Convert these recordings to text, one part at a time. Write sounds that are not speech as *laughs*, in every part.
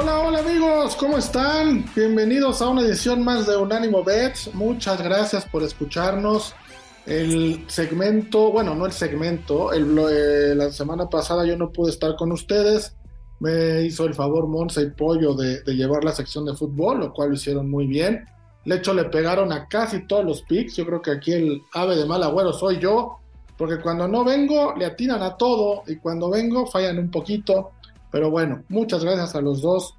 Hola, hola amigos, ¿cómo están? Bienvenidos a una edición más de Unánimo Bets. Muchas gracias por escucharnos. El segmento, bueno, no el segmento, el, eh, la semana pasada yo no pude estar con ustedes. Me hizo el favor Monza y Pollo de, de, llevar la sección de fútbol, lo cual lo hicieron muy bien. De hecho, le pegaron a casi todos los picks. Yo creo que aquí el ave de mal agüero soy yo, porque cuando no vengo le atinan a todo y cuando vengo fallan un poquito. Pero bueno, muchas gracias a los dos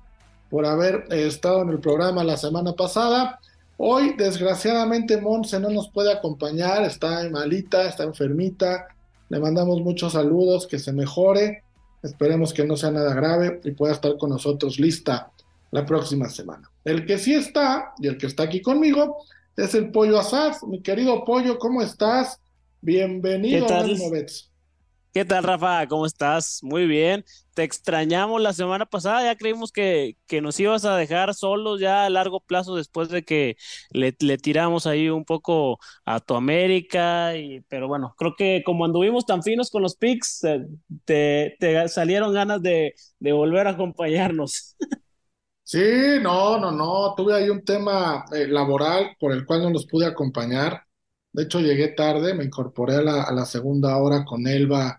por haber eh, estado en el programa la semana pasada. Hoy, desgraciadamente, Monse no nos puede acompañar, está malita, está enfermita. Le mandamos muchos saludos, que se mejore. Esperemos que no sea nada grave y pueda estar con nosotros lista la próxima semana. El que sí está y el que está aquí conmigo es el Pollo Asad. Mi querido Pollo, ¿cómo estás? Bienvenido ¿Qué a tal? ¿Qué tal, Rafa? ¿Cómo estás? Muy bien. Te extrañamos la semana pasada. Ya creímos que, que nos ibas a dejar solos ya a largo plazo después de que le, tiramos ahí un poco a tu América. Y, pero bueno, creo que como anduvimos tan finos con los picks, eh, te, te salieron ganas de, de volver a acompañarnos. Sí, no, no, no. Tuve ahí un tema eh, laboral por el cual no los pude acompañar. De hecho, llegué tarde, me incorporé a la, a la segunda hora con Elba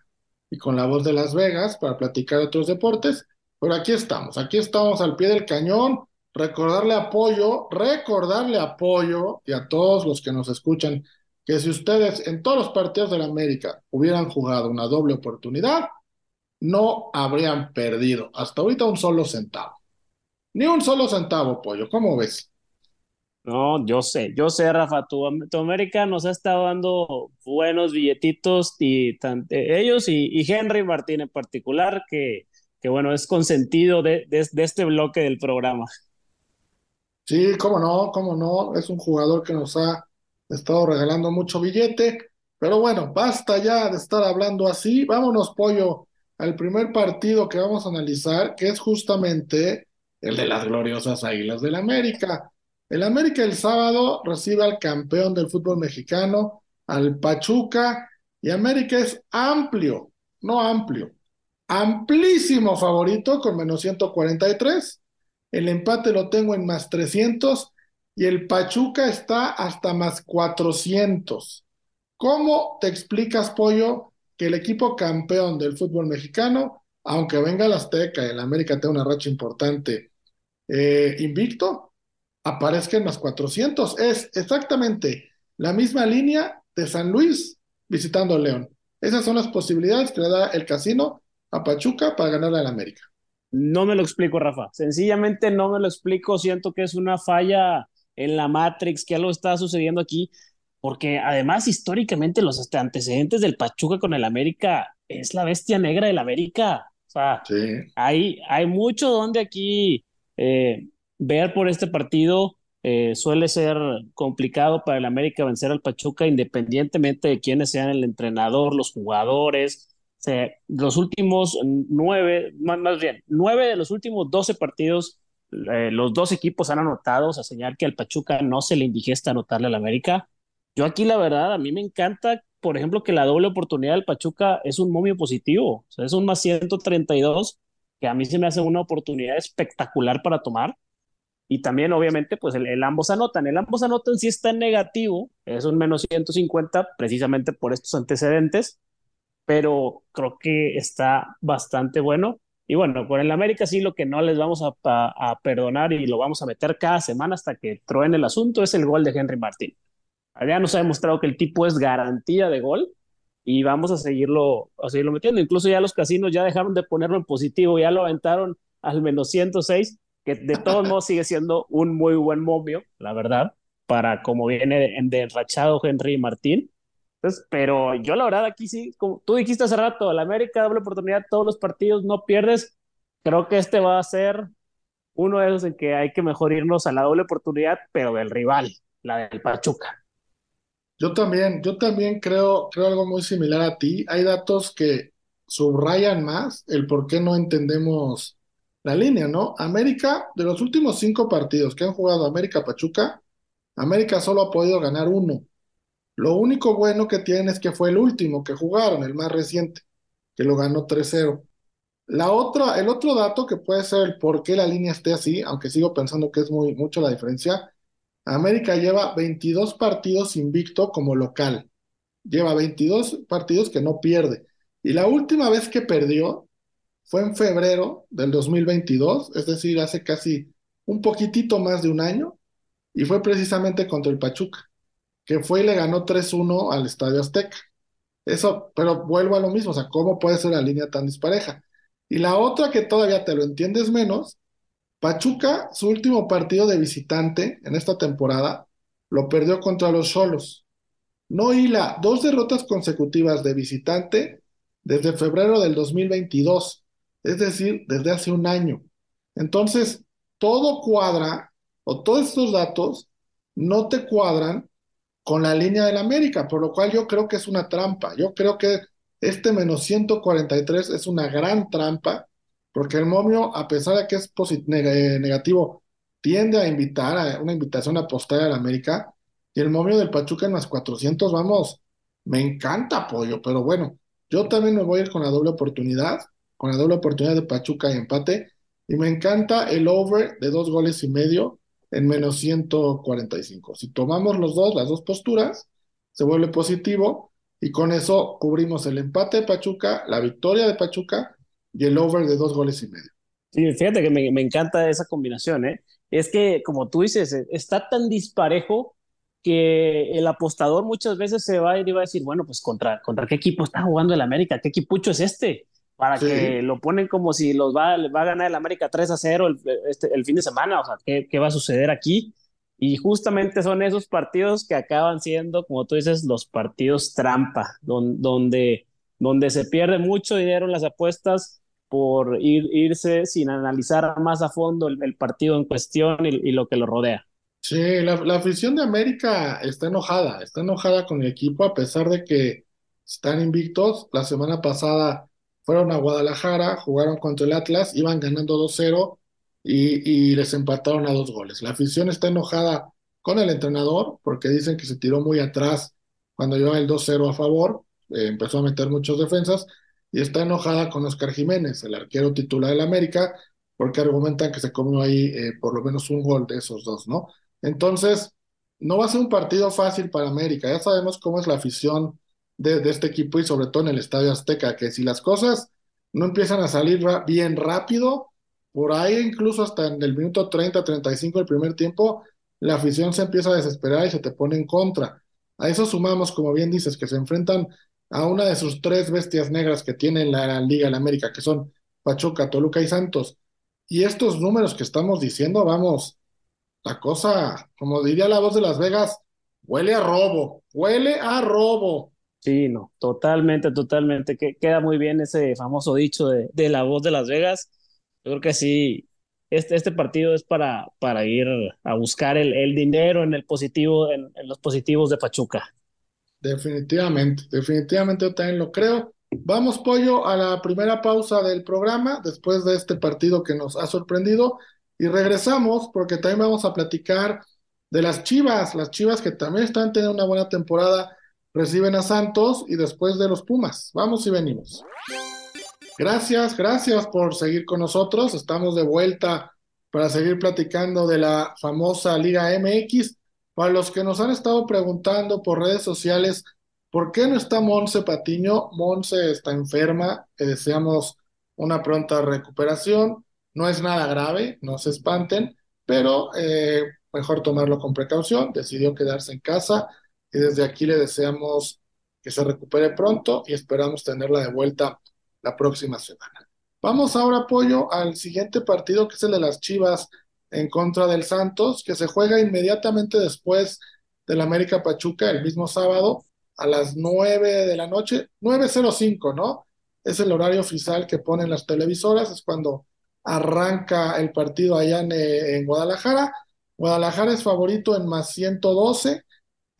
y con la voz de Las Vegas para platicar de otros deportes. Pero aquí estamos, aquí estamos al pie del cañón. Recordarle apoyo, recordarle apoyo y a todos los que nos escuchan que si ustedes en todos los partidos de la América hubieran jugado una doble oportunidad, no habrían perdido hasta ahorita un solo centavo. Ni un solo centavo, pollo. ¿Cómo ves? No, yo sé, yo sé, Rafa, tu, América nos ha estado dando buenos billetitos y eh, ellos y, Henry Martín en particular, que, bueno, es consentido de, de, este bloque del programa. Sí, cómo no, cómo no, es un jugador que nos ha estado regalando mucho billete, pero bueno, basta ya de estar hablando así, vámonos, pollo, al primer partido que vamos a analizar, que es justamente el de las gloriosas Águilas del América. El América el sábado recibe al campeón del fútbol mexicano, al Pachuca, y América es amplio, no amplio, amplísimo favorito con menos 143. El empate lo tengo en más 300 y el Pachuca está hasta más 400. ¿Cómo te explicas, Pollo, que el equipo campeón del fútbol mexicano, aunque venga el Azteca el América tenga una racha importante, eh, invicto, aparezca en más 400. Es exactamente la misma línea de San Luis visitando a León. Esas son las posibilidades que le da el casino a Pachuca para ganarle al América. No me lo explico, Rafa. Sencillamente no me lo explico. Siento que es una falla en la Matrix, que algo está sucediendo aquí, porque además históricamente los antecedentes del Pachuca con el América es la bestia negra del América. O sea, sí. hay, hay mucho donde aquí eh, ver por este partido eh, suele ser complicado para el América vencer al Pachuca independientemente de quiénes sean el entrenador, los jugadores. O sea, los últimos nueve, más, más, bien, nueve de los últimos doce partidos, eh, los dos equipos han anotado, o sea, señal que al Pachuca no se le indigesta anotarle al América. Yo aquí, la verdad, a mí me encanta, por ejemplo, que la doble oportunidad del Pachuca es un momio positivo, o sea, es un más 132, que a mí se me hace una oportunidad espectacular para tomar. Y también, obviamente, pues el, ambos anotan. El ambos anotan sí está en negativo, es un menos 150, precisamente por estos antecedentes, pero creo que está bastante bueno. Y bueno, con el América sí lo que no les vamos a, perdonar y lo vamos a meter cada semana hasta que truene el asunto es el gol de Henry Martín. Ya nos ha demostrado que el tipo es garantía de gol y vamos a seguirlo, a seguirlo metiendo. Incluso ya los casinos ya dejaron de ponerlo en positivo, ya lo aventaron al menos 106 de todos modos sigue siendo un muy buen momio, la verdad, para como viene de enrachado Henry Martín. Entonces, pero yo la verdad aquí sí, como tú dijiste hace rato, la América doble oportunidad, todos los partidos no pierdes. Creo que este va a ser uno de esos en que hay que mejor irnos a la doble oportunidad, pero del rival, la del Pachuca. Yo también, yo también creo, creo algo muy similar a ti. Hay datos que subrayan más el por qué no entendemos la línea, ¿no? América, de los últimos cinco partidos que han jugado América Pachuca, América solo ha podido ganar uno. Lo único bueno que tienen es que fue el último que jugaron, el más reciente, que lo ganó 3-0. La otra, el otro dato que puede ser el por qué la línea esté así, aunque sigo pensando que es muy mucho la diferencia, América lleva 22 partidos invicto como local. Lleva 22 partidos que no pierde. Y la última vez que perdió fue en febrero del 2022, es decir, hace casi un poquitito más de un año, y fue precisamente contra el Pachuca, que fue y le ganó 3-1 al Estadio Azteca. Eso, pero vuelvo a lo mismo, o sea, ¿cómo puede ser la línea tan dispareja? Y la otra que todavía te lo entiendes menos, Pachuca, su último partido de visitante en esta temporada, lo perdió contra los Solos. No hila dos derrotas consecutivas de visitante desde febrero del 2022, es decir, desde hace un año. Entonces, todo cuadra, o todos estos datos no te cuadran con la línea del América, por lo cual yo creo que es una trampa. Yo creo que este menos 143 es una gran trampa, porque el momio, a pesar de que es negativo, tiende a invitar a una invitación a apostar al América, y el momio del Pachuca en más 400, vamos, me encanta apoyo, pero bueno, yo también me voy a ir con la doble oportunidad, con la doble oportunidad de Pachuca y empate, y me encanta el over de dos goles y medio en menos 145. Si tomamos los dos, las dos posturas, se vuelve positivo y con eso cubrimos el empate de Pachuca, la victoria de Pachuca y el over de dos goles y medio. Sí, fíjate que me, encanta esa combinación, ¿eh? Es que, como tú dices, está tan disparejo que el apostador muchas veces se va a ir y va a decir, bueno, pues contra, contra qué equipo está jugando el América, qué equipucho es este, para que lo ponen como si los va, va a ganar el América 3 a 0 el, este, el fin de semana, o sea, ¿qué, ¿qué, va a suceder aquí? Y justamente son esos partidos que acaban siendo, como tú dices, los partidos trampa, donde, donde se pierde mucho dinero en las apuestas por ir, irse sin analizar más a fondo el, partido en cuestión y, lo que lo rodea. Sí, la, la, afición de América está enojada, está enojada con el equipo a pesar de que están invictos. La semana pasada fueron a Guadalajara, jugaron contra el Atlas, iban ganando 2-0 y, les empataron a dos goles. La afición está enojada con el entrenador porque dicen que se tiró muy atrás cuando lleva el 2-0 a favor, eh, empezó a meter muchas defensas y está enojada con Oscar Jiménez, el arquero titular del América, porque argumentan que se comió ahí eh, por lo menos un gol de esos dos, ¿no? Entonces, no va a ser un partido fácil para América, ya sabemos cómo es la afición de, este equipo y sobre todo en el Estadio Azteca, que si las cosas no empiezan a salir bien rápido, por ahí incluso hasta en el minuto 30, 35 del primer tiempo, la afición se empieza a desesperar y se te pone en contra. A eso sumamos, como bien dices, que se enfrentan a una de sus tres bestias negras que tiene la Liga de América, que son Pachuca, Toluca y Santos. Y estos números que estamos diciendo, vamos, la cosa, como diría la voz de Las Vegas, huele a robo, huele a robo. Sí, no, totalmente, totalmente. Que queda muy bien ese famoso dicho de, de la voz de Las Vegas yo creo que sí, este, este partido es para, para ir a buscar el, el dinero en el positivo, en, los positivos de Pachuca. Definitivamente, definitivamente yo también lo creo. Vamos, Pollo, a la primera pausa del programa, después de este partido que nos ha sorprendido, y regresamos porque también vamos a platicar de las Chivas, las Chivas que también están teniendo una buena temporada, reciben a Santos y después de los Pumas. Vamos y venimos. Gracias, gracias por seguir con nosotros. Estamos de vuelta para seguir platicando de la famosa Liga MX. Para los que nos han estado preguntando por redes sociales, ¿por qué no está Monse Patiño? Monse está enferma, le deseamos una pronta recuperación. No es nada grave, no se espanten, pero eh, mejor tomarlo con precaución. Decidió quedarse en casa y desde aquí le deseamos que se recupere pronto y esperamos tenerla de vuelta la próxima semana. Vamos ahora, apoyo al siguiente partido, que es el de las Chivas en contra del Santos, que se juega inmediatamente después del América Pachuca, el mismo sábado, a las 9 de la noche, 9.05, ¿no? Es el horario oficial que ponen las televisoras, es cuando arranca el partido allá en, en Guadalajara. Guadalajara es favorito en más 112,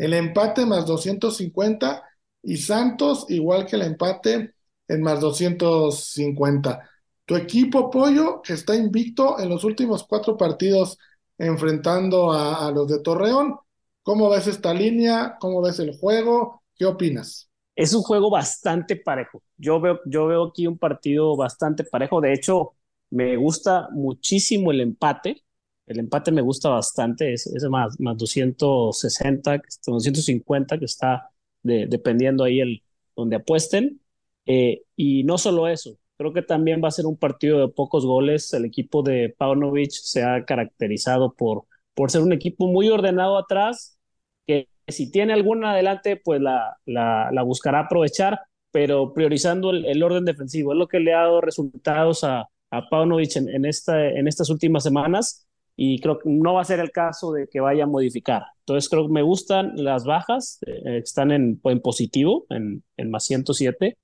el empate más 250 y Santos igual que el empate en más 250. Tu equipo Pollo, que está invicto en los últimos cuatro partidos enfrentando a, a los de Torreón, ¿cómo ves esta línea? ¿Cómo ves el juego? ¿Qué opinas? Es un juego bastante parejo. Yo veo, yo veo aquí un partido bastante parejo. De hecho, me gusta muchísimo el empate. El empate me gusta bastante. Es, es más, más 260, 250 que está de, dependiendo ahí el donde apuesten. Eh, y no solo eso, creo que también va a ser un partido de pocos goles. El equipo de Paunovic se ha caracterizado por, por ser un equipo muy ordenado atrás, que si tiene alguna adelante, pues la, la, buscará aprovechar, pero priorizando el, orden defensivo. Es lo que le ha dado resultados a, a en, esta, en estas últimas semanas y creo que no va a ser el caso de que vaya a modificar. Entonces creo que me gustan las bajas, eh, están en, en positivo, en, en, más 107,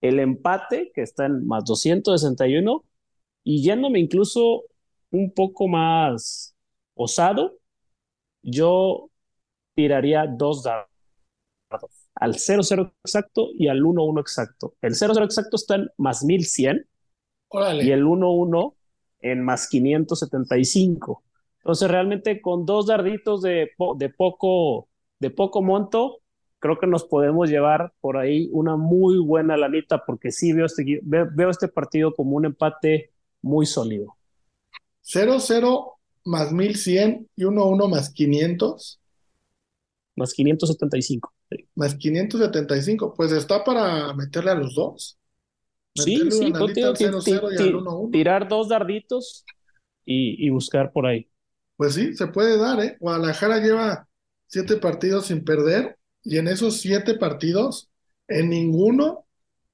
el empate que está en más 261 y yéndome incluso un poco más osado, yo tiraría dos dados, al 0-0 exacto y al 1-1 exacto. El 0-0 exacto está en más 1100 Órale. y el 1-1 en más 575. Entonces, realmente con dos darditos de, de, poco, de poco monto, creo que nos podemos llevar por ahí una muy buena lanita, porque sí veo este, veo este partido como un empate muy sólido. 0-0 más 1100 y 1-1 más 500. Más 575. Sí. Más 575, pues está para meterle a los dos. Sí, sí, tirar dos darditos y, y, buscar por ahí. Pues sí, se puede dar, ¿eh? Guadalajara lleva siete partidos sin perder y en esos siete partidos, en ninguno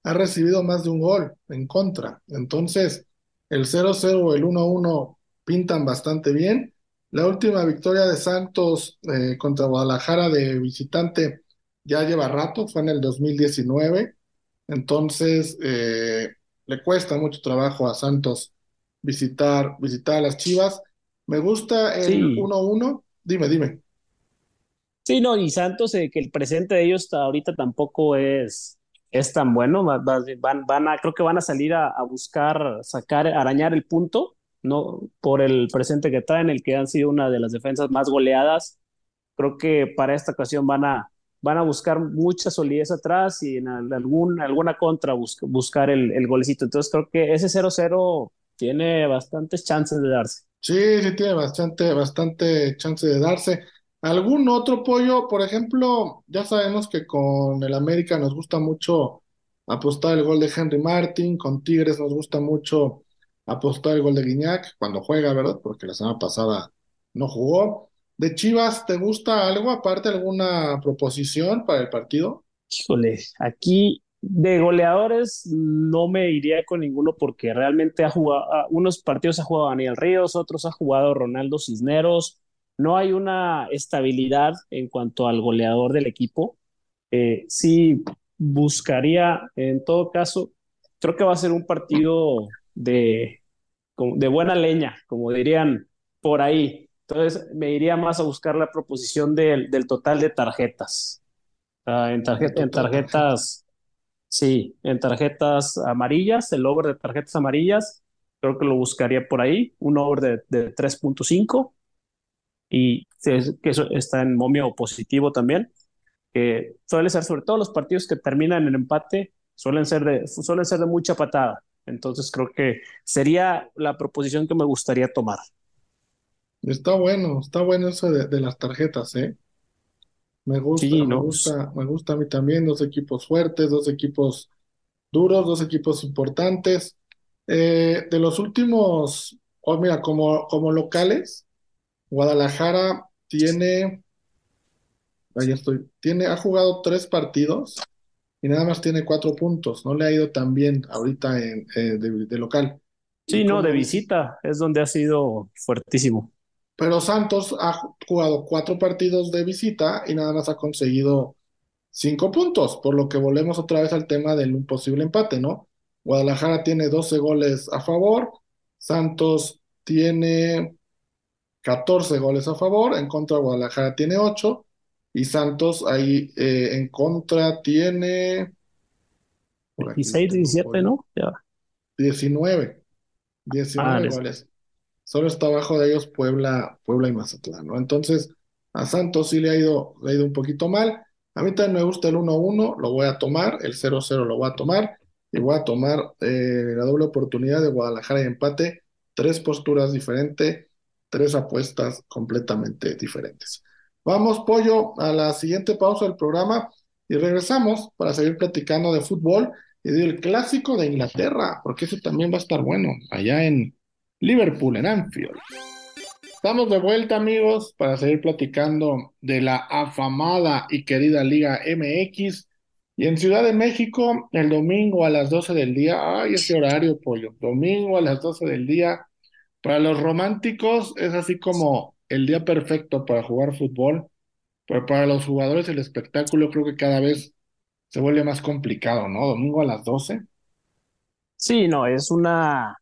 ha recibido más de un gol en contra. Entonces, el 0-0 o el 1-1 pintan bastante bien. La última victoria de Santos eh, contra Guadalajara de visitante ya lleva rato, fue en el 2019 entonces, eh, le cuesta mucho trabajo a Santos visitar, visitar a las Chivas. Me gusta el 1-1. Sí. Dime, dime. Sí, no, y Santos, eh, que el presente de ellos ahorita tampoco es, es tan bueno. Van, van a, creo que van a salir a, a, buscar, sacar, arañar el punto, ¿no? Por el presente que traen, el que han sido una de las defensas más goleadas. Creo que para esta ocasión van a, van a buscar mucha solidez atrás y en algún, alguna contra bus buscar el, el, golecito. Entonces creo que ese 0-0 tiene bastantes chances de darse. Sí, sí, tiene bastante, bastante chance de darse. ¿Algún otro pollo? Por ejemplo, ya sabemos que con el América nos gusta mucho apostar el gol de Henry Martin, con Tigres nos gusta mucho apostar el gol de Guiñac cuando juega, ¿verdad? Porque la semana pasada no jugó. ¿De Chivas te gusta algo, aparte alguna proposición para el partido? Híjole, aquí de goleadores no me iría con ninguno porque realmente ha jugado, unos partidos ha jugado Daniel Ríos, otros ha jugado Ronaldo Cisneros. No hay una estabilidad en cuanto al goleador del equipo. Eh, sí buscaría, en todo caso, creo que va a ser un partido de, de buena leña, como dirían por ahí. Entonces me iría más a buscar la proposición del, del total de tarjetas. Uh, en, tarjeta, en tarjetas, sí, en tarjetas amarillas, el over de tarjetas amarillas, creo que lo buscaría por ahí, un over de, de 3.5 y que eso está en momio positivo también, que suele ser sobre todo los partidos que terminan en empate, suelen ser de, suelen ser de mucha patada. Entonces creo que sería la proposición que me gustaría tomar. Está bueno, está bueno eso de, de las tarjetas, ¿eh? Me gusta, Sí, me no, gusta, me gusta a mí también, dos equipos fuertes, dos equipos duros, dos equipos importantes. Eh, de los últimos, oh, mira, como, como locales, Guadalajara tiene, ahí estoy, tiene, ha jugado tres partidos y nada más tiene cuatro puntos. No le ha ido tan bien ahorita en, eh, de, de local. Y sí, no, de visita es donde ha sido fuertísimo. Pero Santos ha jugado cuatro partidos de visita y nada más ha conseguido cinco puntos, por lo que volvemos otra vez al tema del posible empate, ¿no? Guadalajara tiene 12 goles a favor, Santos tiene 14 goles a favor, en contra Guadalajara tiene 8 y Santos ahí eh, en contra tiene... 16, 17, ¿no? Ya. 19. 19 ah, goles. Solo está abajo de ellos Puebla, Puebla y Mazatlán, ¿no? Entonces, a Santos sí le ha ido, le ha ido un poquito mal. A mí también me gusta el 1-1, lo voy a tomar, el 0-0 lo voy a tomar y voy a tomar eh, la doble oportunidad de Guadalajara y empate, tres posturas diferentes, tres apuestas completamente diferentes. Vamos, Pollo, a la siguiente pausa del programa y regresamos para seguir platicando de fútbol y del clásico de Inglaterra, porque eso también va a estar bueno, allá en Liverpool, en Anfield. Estamos de vuelta, amigos, para seguir platicando de la afamada y querida Liga MX. Y en Ciudad de México, el domingo a las 12 del día, ay, ese horario, pollo, domingo a las 12 del día, para los románticos es así como el día perfecto para jugar fútbol, pero para los jugadores el espectáculo creo que cada vez se vuelve más complicado, ¿no? Domingo a las 12. Sí, no, es una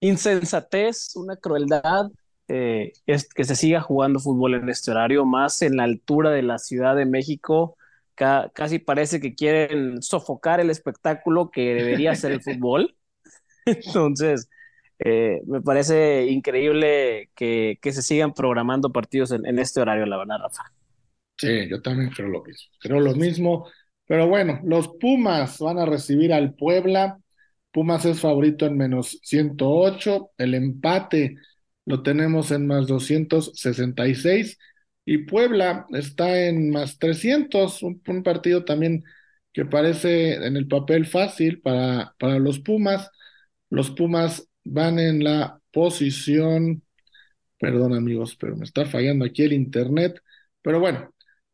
insensatez, una crueldad eh, es que se siga jugando fútbol en este horario, más en la altura de la Ciudad de México. casi parece que quieren sofocar el espectáculo que debería ser el fútbol. *laughs* Entonces, eh, me parece increíble que, que, se sigan programando partidos en, en, este horario, la verdad, Rafa. Sí, yo también creo lo mismo. Creo lo mismo. Pero bueno, los Pumas van a recibir al Puebla. Pumas es favorito en menos 108. El empate lo tenemos en más 266 y Puebla está en más 300, un, un partido también que parece en el papel fácil para, para los Pumas. Los Pumas van en la posición, perdón amigos, pero me está fallando aquí el internet, pero bueno,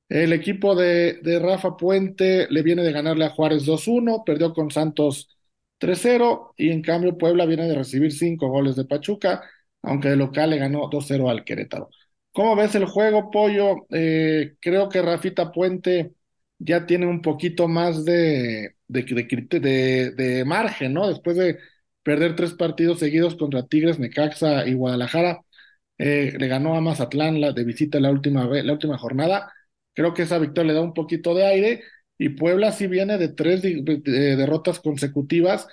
el equipo de, de Rafa Puente le viene de ganarle a Juárez 2-1, perdió con Santos 3-0 y en cambio Puebla viene de recibir 5 goles de Pachuca aunque de local le ganó 2-0 al Querétaro. ¿Cómo ves el juego, Pollo? Eh, creo que Rafita Puente ya tiene un poquito más de, de, margen, ¿no? Después de perder tres partidos seguidos contra Tigres, Necaxa y Guadalajara, eh, le ganó a Mazatlán la, de visita la última, la última jornada. Creo que esa victoria le da un poquito de aire y Puebla sí viene de tres derrotas consecutivas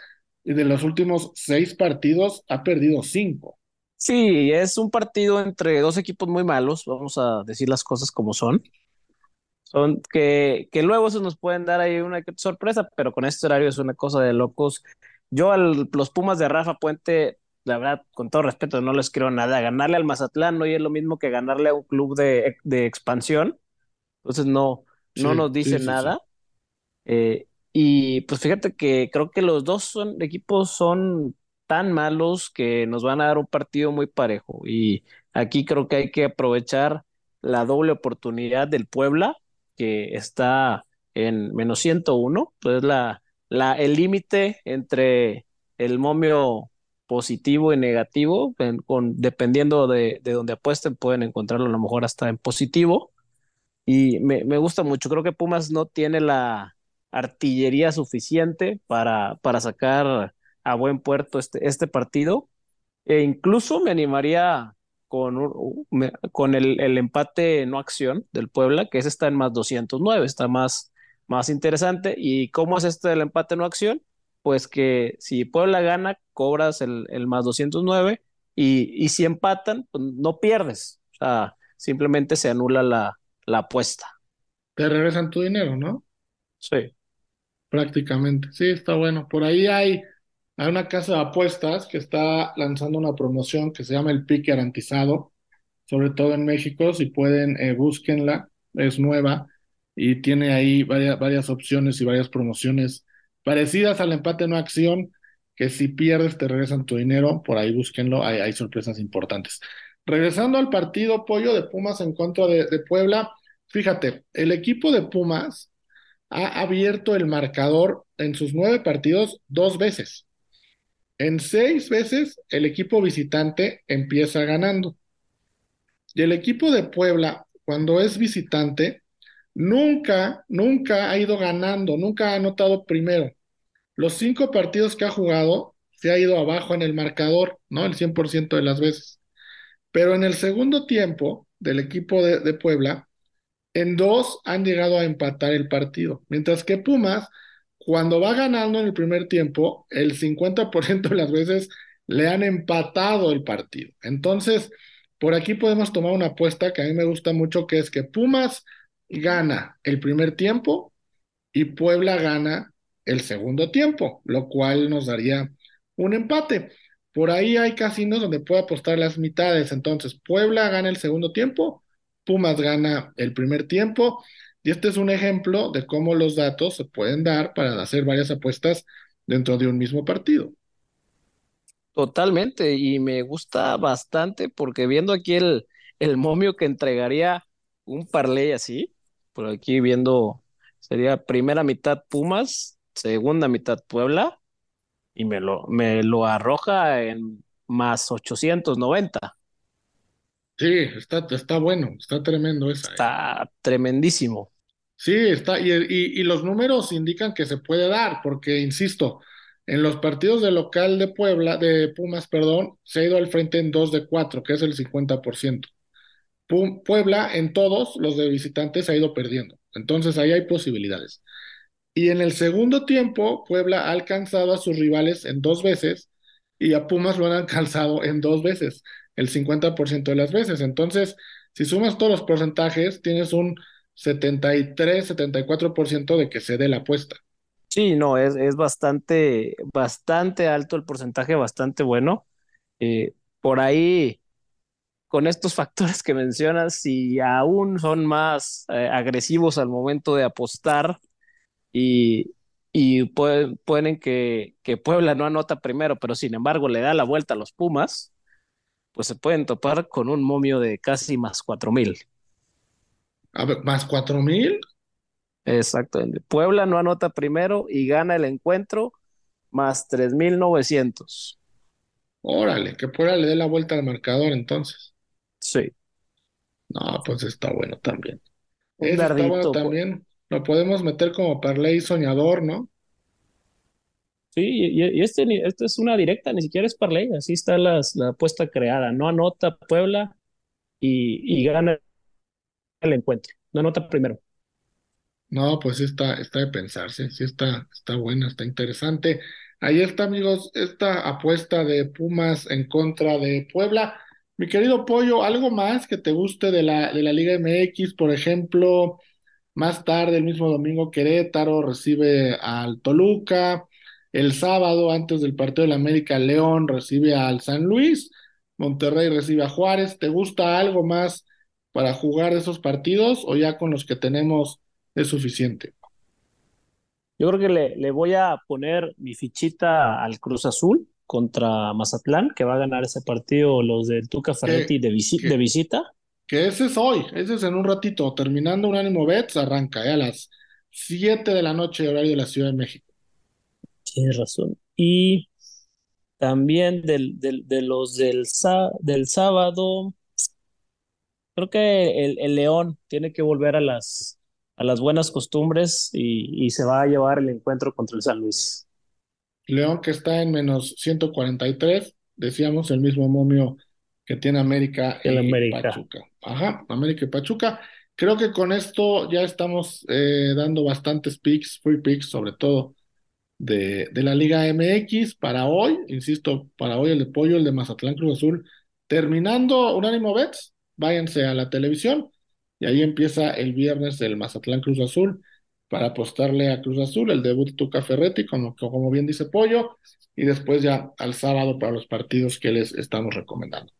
y de los últimos seis partidos ha perdido cinco. Sí, es un partido entre dos equipos muy malos, vamos a decir las cosas como son. Son que, que luego se nos pueden dar ahí una sorpresa, pero con este horario es una cosa de locos. Yo a los Pumas de Rafa Puente, la verdad, con todo respeto, no les creo nada. Ganarle al Mazatlán no es lo mismo que ganarle a un club de, de expansión. Entonces no, no nos dice nada. Eh, y pues fíjate que creo que los dos equipos son tan malos que nos van a dar un partido muy parejo. Y aquí creo que hay que aprovechar la doble oportunidad del Puebla, que está en menos 101, pues la, la, el límite entre el momio positivo y negativo, dependiendo de, de donde apuesten, pueden encontrarlo a lo mejor hasta en positivo. Y me, me gusta mucho, creo que Pumas no tiene la artillería suficiente para, para sacar a buen puerto este, este partido. E incluso me animaría con, con el, el, empate no acción del Puebla, que ese está en más 209, está más, más interesante. ¿Y cómo es este del empate no acción? Pues que si Puebla gana, cobras el, el más 209 y, y si empatan, pues no pierdes. O sea, simplemente se anula la, la apuesta. Te regresan tu dinero, ¿no? Sí. Prácticamente. Sí, está bueno. Por ahí hay hay una casa de apuestas que está lanzando una promoción que se llama el pique garantizado, sobre todo en México. Si pueden, eh, búsquenla, es nueva y tiene ahí varias, varias opciones y varias promociones parecidas al empate no acción, que si pierdes te regresan tu dinero, por ahí búsquenlo, hay, hay sorpresas importantes. Regresando al partido pollo de Pumas en contra de, de Puebla, fíjate, el equipo de Pumas ha abierto el marcador en sus nueve partidos dos veces. En seis veces el equipo visitante empieza ganando. Y el equipo de Puebla, cuando es visitante, nunca, nunca ha ido ganando, nunca ha anotado primero. Los cinco partidos que ha jugado se ha ido abajo en el marcador, ¿no? El 100% de las veces. Pero en el segundo tiempo del equipo de, de Puebla, en dos han llegado a empatar el partido, mientras que Pumas, cuando va ganando en el primer tiempo, el 50% de las veces le han empatado el partido. Entonces, por aquí podemos tomar una apuesta que a mí me gusta mucho, que es que Pumas gana el primer tiempo y Puebla gana el segundo tiempo, lo cual nos daría un empate. Por ahí hay casinos donde puede apostar las mitades. Entonces, Puebla gana el segundo tiempo, Pumas gana el primer tiempo. Y este es un ejemplo de cómo los datos se pueden dar para hacer varias apuestas dentro de un mismo partido. Totalmente, y me gusta bastante porque viendo aquí el, el momio que entregaría un parlay así, por aquí viendo, sería primera mitad Pumas, segunda mitad Puebla, y me lo, me lo arroja en más 890. Sí, está, está bueno, está tremendo esa. ¿eh? Está tremendísimo. Sí, está, y, y, y los números indican que se puede dar, porque, insisto, en los partidos de local de Puebla, de Pumas, perdón, se ha ido al frente en 2 de 4, que es el 50%. Puebla en todos los de visitantes ha ido perdiendo. Entonces ahí hay posibilidades. Y en el segundo tiempo, Puebla ha alcanzado a sus rivales en dos veces y a Pumas lo han *laughs* alcanzado en dos veces, el 50% de las veces. Entonces, si sumas todos los porcentajes, tienes un 73, 74% de que se dé la apuesta. Sí, no, es, es bastante, bastante alto el porcentaje, bastante bueno. Eh, por ahí, con estos *laughs* factores que mencionas, si aún son más eh, agresivos al momento de apostar y, y pueden, pueden que, que Puebla no anota primero, pero sin embargo le da la vuelta a los Pumas, pues se pueden topar con un momio de casi más cuatro mil. A ver, ¿más cuatro mil? Exactamente. Puebla no anota primero y gana el encuentro más 3.900. Órale, que Puebla le dé la vuelta al marcador entonces. Sí. No, pues está bueno también. está bueno también. Lo podemos meter como parlay soñador, ¿no? Sí, y, este, este es una directa, ni siquiera es parlay, así está la apuesta creada. No anota Puebla y, y gana el encuentro. No anota primero. No, pues está, está de pensarse, sí está, está buena, está interesante. Ahí está, amigos, esta apuesta de Pumas en contra de Puebla. Mi querido Pollo, ¿algo más que te guste de la, de la Liga MX? Por ejemplo, más tarde, el mismo domingo, Querétaro recibe al Toluca. El sábado, antes del partido de la América, León recibe al San Luis. Monterrey recibe a Juárez. ¿Te gusta algo más para jugar esos partidos o ya con los que tenemos es suficiente. Yo creo que le, le, voy a poner mi fichita al Cruz Azul contra Mazatlán, que va a ganar ese partido los de Tuca Ferretti de, de, visita. Que ese es hoy, ese es en un ratito, terminando un ánimo Bets, arranca a las 7 de la noche, horario de la Ciudad de México. Tienes razón. Y también del, del, de los del, del sábado, creo que el, el León tiene que volver a las a las buenas costumbres y, se va a llevar el encuentro contra el San Luis. León que está en menos 143, decíamos el mismo momio que tiene América y América. Pachuca. Ajá, América y Pachuca. Creo que con esto ya estamos eh, dando bastantes picks, free picks sobre todo, de, de, la Liga MX para hoy, insisto, para hoy el de Pollo, el de Mazatlán Cruz Azul, terminando Unánimo Bets, váyanse a la televisión y ahí empieza el viernes el Mazatlán Cruz Azul para apostarle a Cruz Azul, el debut Tuca Ferretti, como, como bien dice Pollo, y después ya al sábado para los partidos que les estamos recomendando.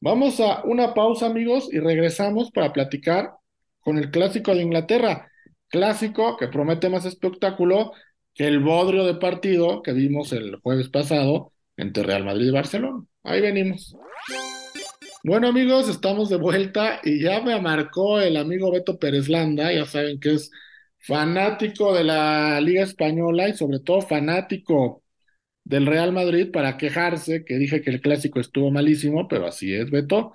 Vamos a una pausa, amigos, y regresamos para platicar con el clásico de Inglaterra. Clásico que promete más espectáculo el bodrio de partido que vimos el jueves pasado entre Real Madrid y Barcelona. Ahí venimos. Bueno amigos, estamos de vuelta y ya me marcó el amigo Beto Pérez Landa, ya saben que es fanático de la Liga Española y sobre todo fanático del Real Madrid para quejarse, que dije que el clásico estuvo malísimo, pero así es, Beto.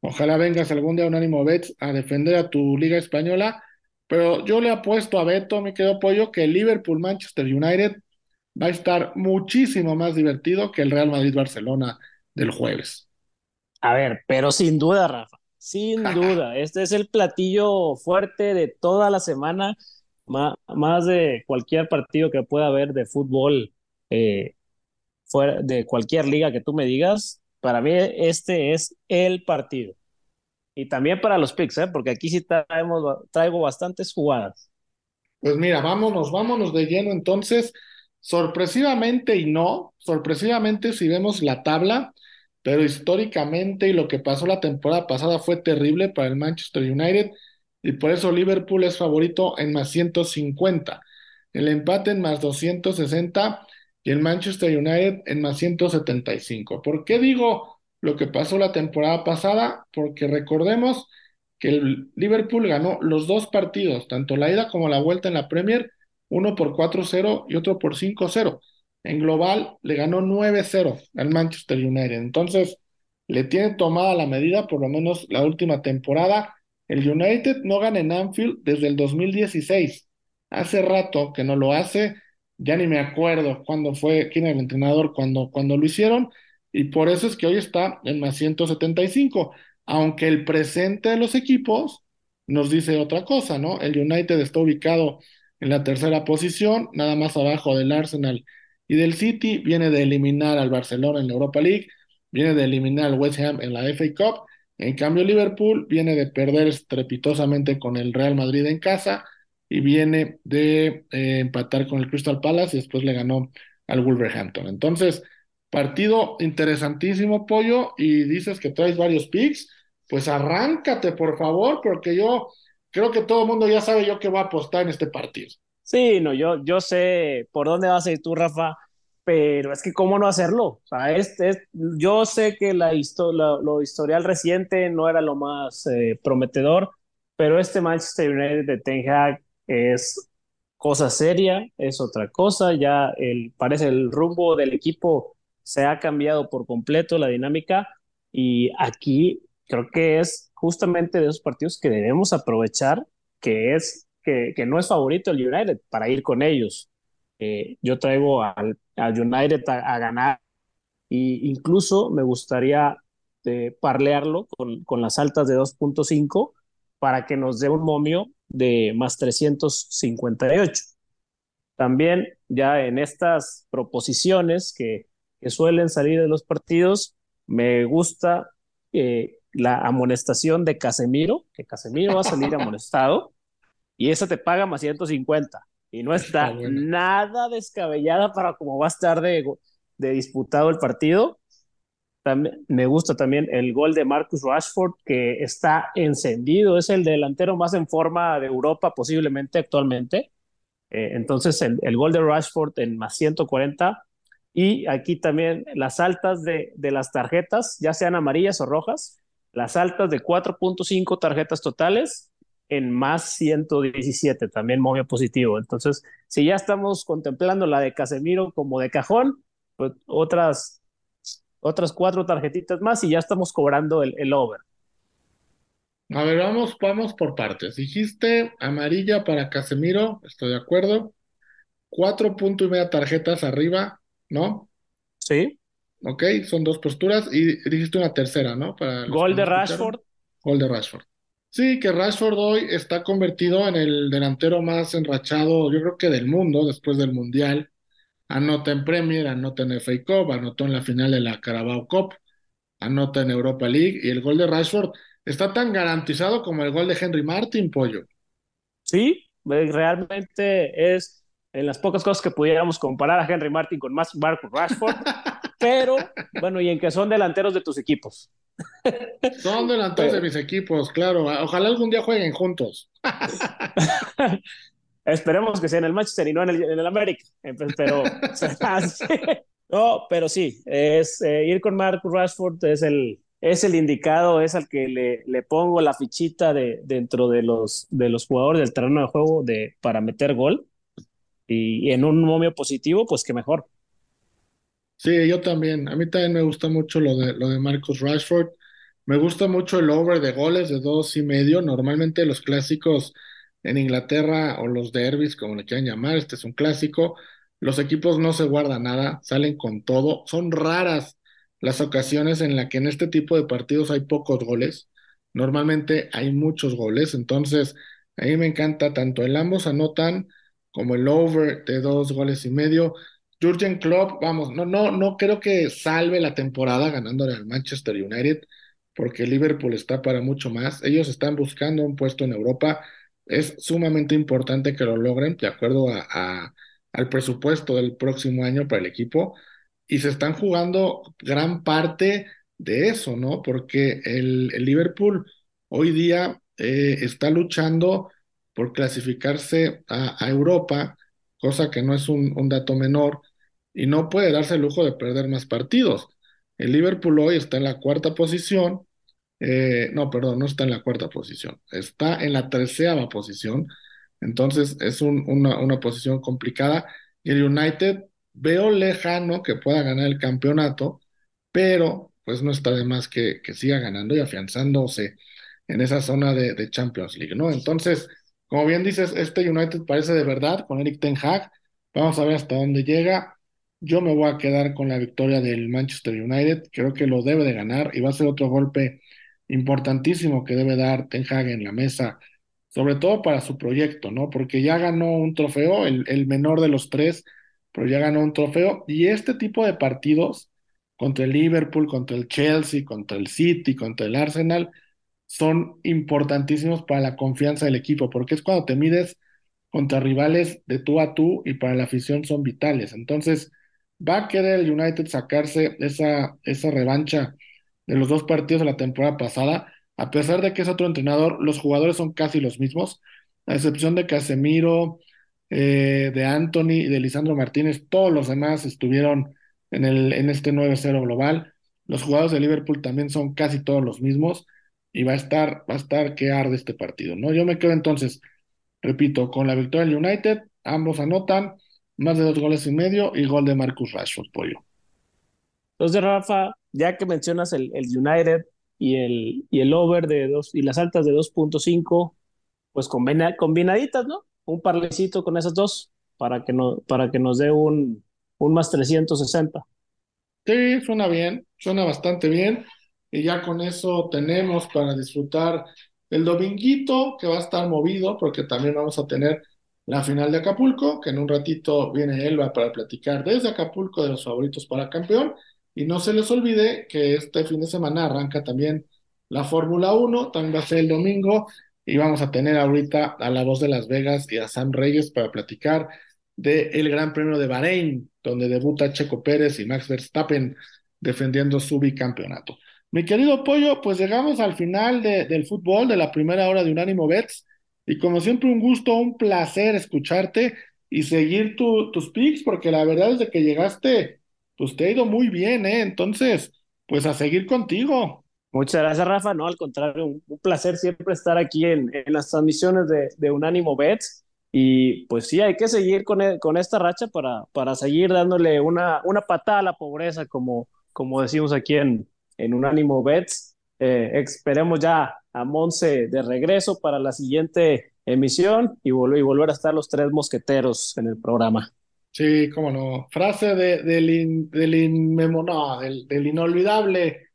Ojalá vengas algún día Unánimo Bets a defender a tu Liga Española, pero yo le apuesto a Beto, me quedo pollo, que el Liverpool Manchester United va a estar muchísimo más divertido que el Real Madrid-Barcelona del jueves. A ver, pero sin duda, Rafa, sin *laughs* duda, este es el platillo fuerte de toda la semana, más, de cualquier partido que pueda haber de fútbol eh, fuera de cualquier liga que tú me digas. Para mí este es el partido. Y también para los picks, ¿eh? porque aquí sí traemos, traigo bastantes jugadas. Pues mira, vámonos, vámonos de lleno entonces. Sorpresivamente y no, sorpresivamente si vemos la tabla, pero históricamente y lo que pasó la temporada pasada fue terrible para el Manchester United y por eso Liverpool es favorito en más 150, el empate en más 260 y el Manchester United en más 175. ¿Por qué digo lo que pasó la temporada pasada, porque recordemos que el Liverpool ganó los dos partidos, tanto la ida como la vuelta en la Premier, uno por 4-0 y otro por 5-0. En global le ganó 9-0 al Manchester United. Entonces, le tiene tomada la medida, por lo menos la última temporada. El United no gana en Anfield desde el 2016. Hace rato que no lo hace. Ya ni me acuerdo cuándo fue, quién era el entrenador cuando, cuando lo hicieron y por eso es que hoy está en más 175, aunque el presente de los equipos nos dice otra cosa, ¿no? El United está ubicado en la tercera posición, nada más abajo del Arsenal y del City, viene de eliminar al Barcelona en la Europa League, viene de eliminar al West Ham en la FA Cup, en cambio Liverpool viene de perder estrepitosamente con el Real Madrid en casa y viene de eh, empatar con el Crystal Palace y después le ganó al Wolverhampton. Entonces, Partido interesantísimo, Pollo, y dices que traes varios picks, pues arráncate, por favor, porque yo creo que todo el mundo ya sabe yo que voy a apostar en este partido. Sí, no, yo, yo sé por dónde vas a ir tú, Rafa, pero es que cómo no hacerlo. Este, yo sé que la lo historial reciente no era lo más eh, prometedor, pero este Manchester United de Ten Hag es cosa seria, es otra cosa, ya el, parece el rumbo del equipo se ha cambiado por completo la dinámica y aquí creo que es justamente de esos partidos que debemos aprovechar, que es que, no es favorito el United para ir con ellos. Eh, yo traigo al, United a, ganar e incluso me gustaría eh, parlearlo con, con las altas de 2.5 para que nos dé un momio de más 358. También ya en estas proposiciones que que suelen salir de los partidos. Me gusta eh, la amonestación de Casemiro, que Casemiro va a salir *laughs* amonestado y esa te paga más 150 y no está, nada descabellada para cómo va a estar de, de disputado el partido. También, me gusta también el gol de Marcus Rashford, que está encendido, es el delantero más en forma de Europa posiblemente actualmente. Eh, entonces, el, el, gol de Rashford en más 140 y aquí también las altas de, de las tarjetas, ya sean amarillas o rojas, las altas de 4.5 tarjetas totales en más 117, también muy positivo. Entonces, si ya estamos contemplando la de Casemiro como de cajón, pues otras, otras cuatro tarjetitas más y ya estamos cobrando el, el over. A ver, vamos, vamos por partes. Dijiste amarilla para Casemiro, estoy de acuerdo. Cuatro punto y media tarjetas arriba, ¿no? Sí. Ok, son dos posturas y dijiste una tercera, ¿no? Para Gol de Rashford. Gol de Rashford. Sí, que Rashford hoy está convertido en el delantero más enrachado, yo creo que del mundo, después del Mundial. Anota en Premier, anota en FA Cup, anotó en la final de la Carabao Cup, anota en Europa League y el gol de Rashford está tan garantizado como el gol de Henry Martin, pollo. Sí, realmente es en las pocas cosas que pudiéramos comparar a Henry Martin con más Marcus Rashford, *laughs* pero bueno, y en que son delanteros de tus equipos. *laughs* Son delanteros de mis equipos, claro. Ojalá algún día jueguen juntos. *laughs* Esperemos que sea en el Manchester y no en el, en el América. Pero, no, pero sí, es eh, ir con Marcus Rashford es el, es el indicado, es al que le, le pongo la fichita de, dentro de los, de los jugadores del terreno de juego de, para meter gol y, en un momio positivo, pues que mejor. Sí, yo también. A mí también me gusta mucho lo de, lo de Marcus Rashford. Me gusta mucho el over de goles de dos y medio. Normalmente los clásicos en Inglaterra o los derbis, como le quieran llamar, este es un clásico, los equipos no se guardan nada, salen con todo. Son raras las ocasiones en las que en este tipo de partidos hay pocos goles. Normalmente hay muchos goles, entonces a mí me encanta tanto el ambos anotan como el over de dos goles y medio. Jurgen Klopp, vamos, no, no, no creo que salve la temporada ganándole al Manchester United, porque Liverpool está para mucho más. Ellos están buscando un puesto en Europa. Es sumamente importante que lo logren, de acuerdo a, al presupuesto del próximo año para el equipo. Y se están jugando gran parte de eso, ¿no? Porque el, Liverpool hoy día eh, está luchando por clasificarse a, Europa, cosa que no es un, dato menor, y no puede darse el lujo de perder más partidos. El Liverpool hoy está en la cuarta posición, eh, no, perdón, no está en la cuarta posición, está en la tercera posición, entonces es un, una, una posición complicada. Y el United veo lejano que pueda ganar el campeonato, pero pues no está de más que, siga ganando y afianzándose en esa zona de Champions League, ¿no? Entonces, como bien dices, este United parece de verdad con Eric Ten Hag. Vamos a ver hasta dónde llega. Yo me voy a quedar con la victoria del Manchester United. Creo que lo debe de ganar y va a ser otro golpe importantísimo que debe dar Ten Hag en la mesa, sobre todo para su proyecto, ¿no? Porque ya ganó un trofeo, el, el menor de los tres, pero ya ganó un trofeo. Y este tipo de partidos contra el Liverpool, contra el Chelsea, contra el City, contra el Arsenal, son importantísimos para la confianza del equipo, porque es cuando te mides contra rivales de tú a tú y para la afición son vitales. Entonces, va a querer el United sacarse esa, esa revancha de los dos partidos de la temporada pasada, a pesar de que es otro entrenador, los jugadores son casi los mismos, a excepción de Casemiro, eh, de Anthony y de Lisandro Martínez, todos los demás estuvieron en, el, en este 9-0 global. Los jugadores de Liverpool también son casi todos los mismos y va a estar, va a estar que arde este partido, ¿no? Yo me quedo entonces, repito, con la victoria del United, ambos anotan más de dos goles y medio y gol de Marcus Rashford, pollo. Entonces, Rafa, ya que mencionas el, el United y el, y el over de dos y las altas de 2.5, pues combina, combinaditas, ¿no? Un parlecito con esas dos para que, no, para que nos dé un, un más 360. Sí, suena bien, suena bastante bien y ya con eso tenemos para disfrutar el dominguito que va a estar movido porque también vamos a tener la final de Acapulco, que en un ratito viene Elba para platicar desde Acapulco de los favoritos para campeón. Y no se les olvide que este fin de semana arranca también la Fórmula 1, también va a ser el domingo, y vamos a tener ahorita a la voz de Las Vegas y a Sam Reyes para platicar del Gran Premio de Bahrein, donde debuta Checo Pérez y Max Verstappen defendiendo su bicampeonato. Mi querido Pollo, pues llegamos al final de, del fútbol, de la primera hora de Unánimo Bets, y como siempre un gusto, un placer escucharte y seguir tus picks, porque la verdad es que llegaste, pues te ha ido muy bien, ¿eh? Entonces, pues a seguir contigo. Muchas gracias, Rafa. No, al contrario, un, placer siempre estar aquí en, las transmisiones de, de, Unánimo Bets. Y pues sí, hay que seguir con, e, con esta racha para, para seguir dándole una, una patada a la pobreza, como, como decimos aquí en, en Unánimo Bets. Eh, esperemos ya a Monse de regreso para la siguiente emisión y, vol y, volver a estar los tres mosqueteros en el programa. Sí, cómo no. Frase de, del, in, del, del, inolvidable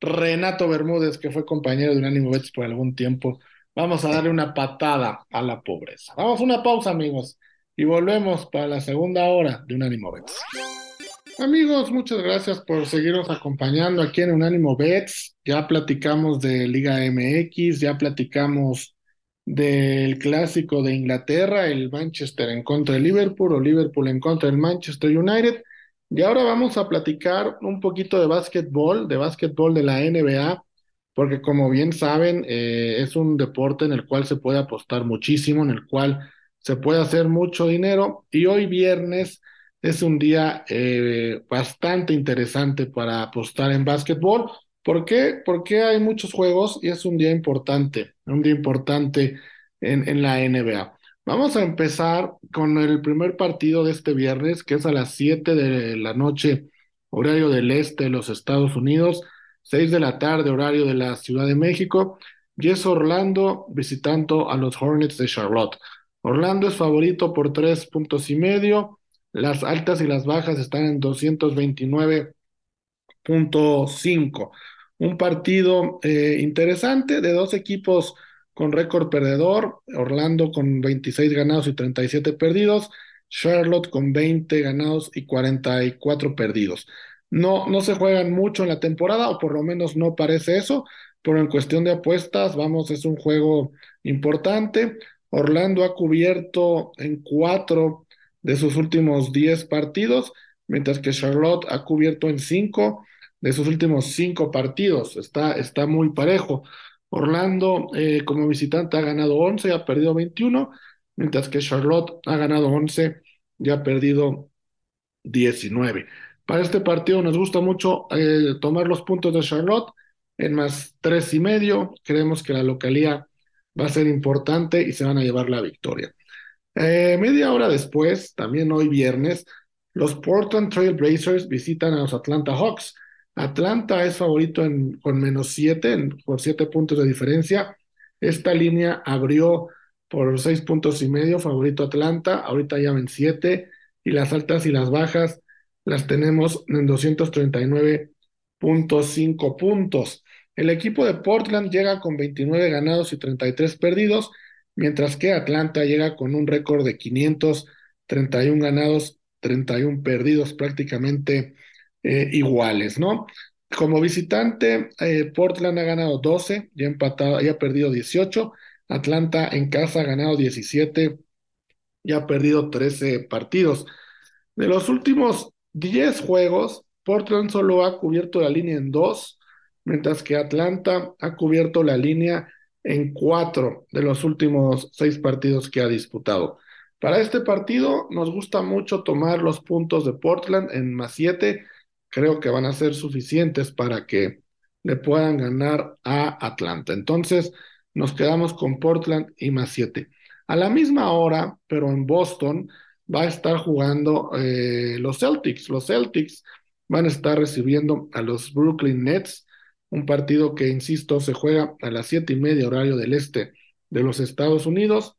Renato Bermúdez, que fue compañero de Unánimo Bets por algún tiempo. Vamos a darle una patada a la pobreza. Vamos a una pausa, amigos, y volvemos para la segunda hora de Unánimo Bets. Amigos, muchas gracias por seguirnos acompañando aquí en Unánimo Bets. Ya platicamos de Liga MX, ya platicamos del clásico de Inglaterra, el Manchester en contra de Liverpool o Liverpool en contra del Manchester United. Y ahora vamos a platicar un poquito de básquetbol, de básquetbol de la NBA, porque como bien saben, eh, es un deporte en el cual se puede apostar muchísimo, en el cual se puede hacer mucho dinero. Y hoy viernes es un día eh, bastante interesante para apostar en básquetbol. ¿Por qué? Porque hay muchos juegos y es un día importante, un día importante en, en la NBA. Vamos a empezar con el primer partido de este viernes, que es a las 7 de la noche, horario del este de los Estados Unidos, 6 de la tarde, horario de la Ciudad de México, y es Orlando visitando a los Hornets de Charlotte. Orlando es favorito por tres puntos y medio, las altas y las bajas están en 229.5. Un partido eh, interesante de dos equipos con récord perdedor, Orlando con 26 ganados y 37 perdidos, Charlotte con 20 ganados y 44 perdidos. No, no se juegan mucho en la temporada, o por lo menos no parece eso, pero en cuestión de apuestas, vamos, es un juego importante. Orlando ha cubierto en cuatro de sus últimos diez partidos, mientras que Charlotte ha cubierto en cinco de sus últimos cinco partidos. Está, está muy parejo. Orlando eh, como visitante ha ganado 11, ha perdido 21, mientras que Charlotte ha ganado 11 y ha perdido 19. Para este partido nos gusta mucho eh, tomar los puntos de Charlotte en más tres y medio. Creemos que la localía va a ser importante y se van a llevar la victoria. Eh, media hora después, también hoy viernes, los Portland Trail Blazers visitan a los Atlanta Hawks. Atlanta es favorito en, con menos siete, por siete puntos de diferencia. Esta línea abrió por seis puntos y medio, favorito Atlanta. Ahorita ya ven siete. Y las altas y las bajas las tenemos en 239.5 puntos. El equipo de Portland llega con 29 ganados y 33 perdidos, mientras que Atlanta llega con un récord de 531 ganados, 31 perdidos, prácticamente eh, iguales, ¿no? Como visitante, eh, Portland ha ganado 12, ya empatado, ya ha perdido 18. Atlanta en casa ha ganado 17 y ha perdido 13 partidos. De los últimos 10 juegos, Portland solo ha cubierto la línea en dos mientras que Atlanta ha cubierto la línea en cuatro de los últimos seis partidos que ha disputado. Para este partido nos gusta mucho tomar los puntos de Portland en más siete. Creo que van a ser suficientes para que le puedan ganar a Atlanta. Entonces nos quedamos con Portland y más siete. A la misma hora, pero en Boston, va a estar jugando eh, los Celtics. Los Celtics van a estar recibiendo a los Brooklyn Nets un partido que, insisto, se juega a las siete y media horario del este de los Estados Unidos,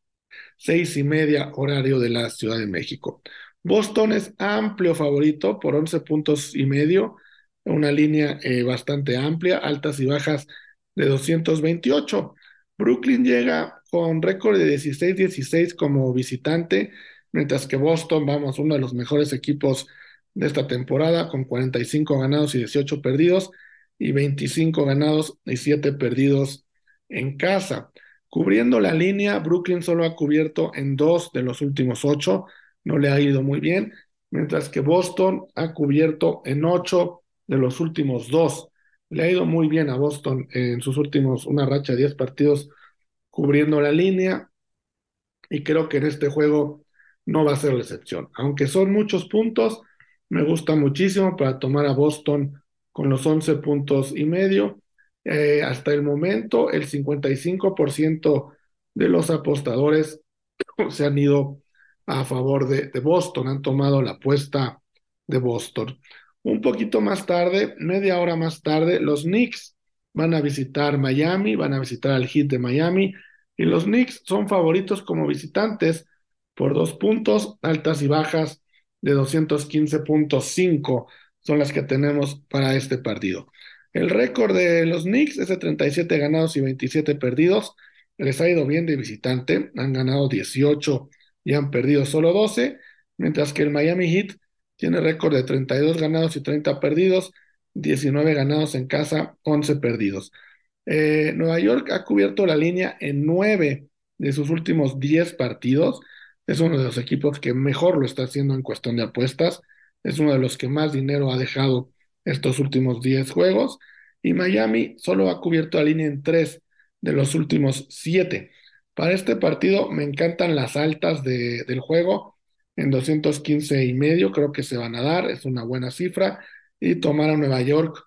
seis y media horario de la Ciudad de México. Boston es amplio favorito por once puntos y medio, una línea eh, bastante amplia, altas y bajas de 228. Brooklyn llega con récord de 16-16 como visitante, mientras que Boston, vamos, uno de los mejores equipos de esta temporada, con 45 ganados y 18 perdidos y 25 ganados y 7 perdidos en casa. Cubriendo la línea, Brooklyn solo ha cubierto en dos de los últimos ocho, no le ha ido muy bien, mientras que Boston ha cubierto en ocho de los últimos dos. Le ha ido muy bien a Boston en sus últimos, una racha de 10 partidos cubriendo la línea, y creo que en este juego no va a ser la excepción. Aunque son muchos puntos, me gusta muchísimo para tomar a Boston con los 11 puntos y medio. Eh, hasta el momento, el 55% de los apostadores *clears throat* se han ido a favor de, de, Boston, han tomado la apuesta de Boston. Un poquito más tarde, media hora más tarde, los Knicks van a visitar Miami, van a visitar al Heat de Miami, y los Knicks son favoritos como visitantes por dos puntos, altas y bajas de 215.5 son las que tenemos para este partido. El récord de los Knicks es de 37 ganados y 27 perdidos. Les ha ido bien de visitante, han ganado 18 y han perdido solo 12, mientras que el Miami Heat tiene récord de 32 ganados y 30 perdidos, 19 ganados en casa, 11 perdidos. Eh, Nueva York ha cubierto la línea en 9 de sus últimos 10 partidos. Es uno de los equipos que mejor lo está haciendo en cuestión de apuestas es uno de los que más dinero ha dejado estos últimos 10 juegos. Y Miami solo ha cubierto la línea en 3 de los últimos 7. Para este partido me encantan las altas de, del juego en 215 y medio, creo que se van a dar, es una buena cifra. Y tomar a Nueva York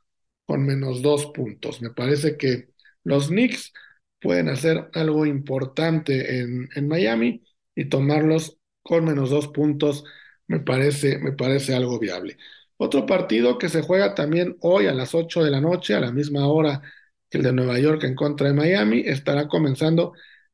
con menos dos puntos. Me parece que los Knicks pueden hacer algo importante en, en Miami y tomarlos con menos dos puntos me parece, me parece algo viable. Otro partido que se juega también hoy a las 8 de la noche, a la misma hora que el de Nueva York en contra de Miami, estará comenzando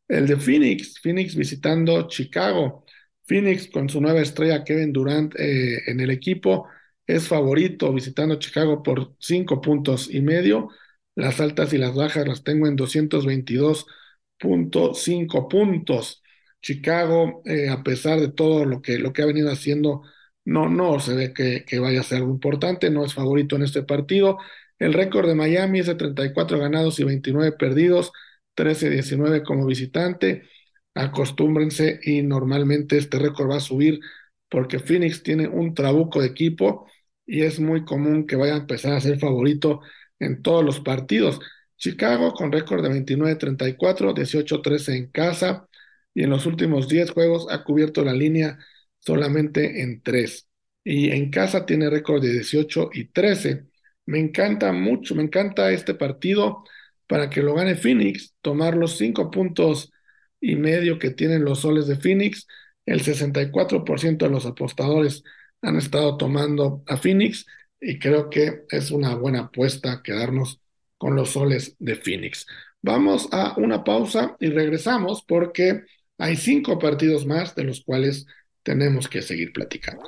el de Phoenix, Phoenix visitando Chicago. Phoenix con su nueva estrella Kevin Durant eh, en el equipo es favorito visitando Chicago por cinco puntos y medio. Las altas y las bajas las tengo en 222.5 puntos. Chicago, eh, a pesar de todo lo que, lo que ha venido haciendo, no, no se ve que, que vaya a ser algo importante, no es favorito en este partido. El récord de Miami es de 34 ganados y 29 perdidos, 13-19 como visitante. Acostúmbrense y normalmente este récord va a subir porque Phoenix tiene un trabuco de equipo y es muy común que vaya a empezar a ser favorito en todos los partidos. Chicago con récord de 29-34, 18-13 en casa y en los últimos 10 juegos ha cubierto la línea solamente en 3. Y en casa tiene récord de 18 y 13. Me encanta mucho, me encanta este partido para que lo gane Phoenix, tomar los 5 puntos y medio que tienen los soles de Phoenix. El 64% de los apostadores han estado tomando a Phoenix y creo que es una buena apuesta quedarnos con los soles de Phoenix. Vamos a una pausa y regresamos porque hay cinco partidos más de los cuales tenemos que seguir platicando.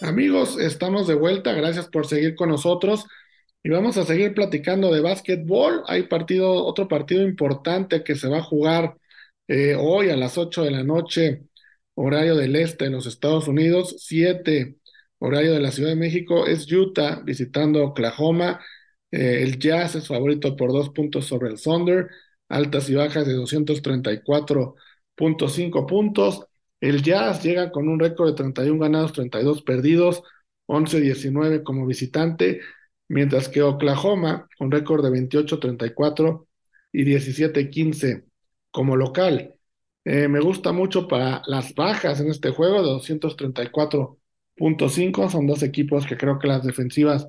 Amigos, estamos de vuelta. Gracias por seguir con nosotros. Y vamos a seguir platicando de básquetbol. Hay partido, otro partido importante que se va a jugar eh, hoy a las 8 de la noche horario del este en los Estados Unidos, 7 horario de la Ciudad de México, es Utah visitando Oklahoma. Eh, el Jazz es favorito por dos puntos sobre el Thunder, altas y bajas de 234.5 puntos. El Jazz llega con un récord de 31 ganados, 32 perdidos, 11-19 como visitante, mientras que Oklahoma, con récord de 28-34 y 17-15 como local. Eh, me gusta mucho para las bajas en este juego de 234.5. Son dos equipos que creo que las defensivas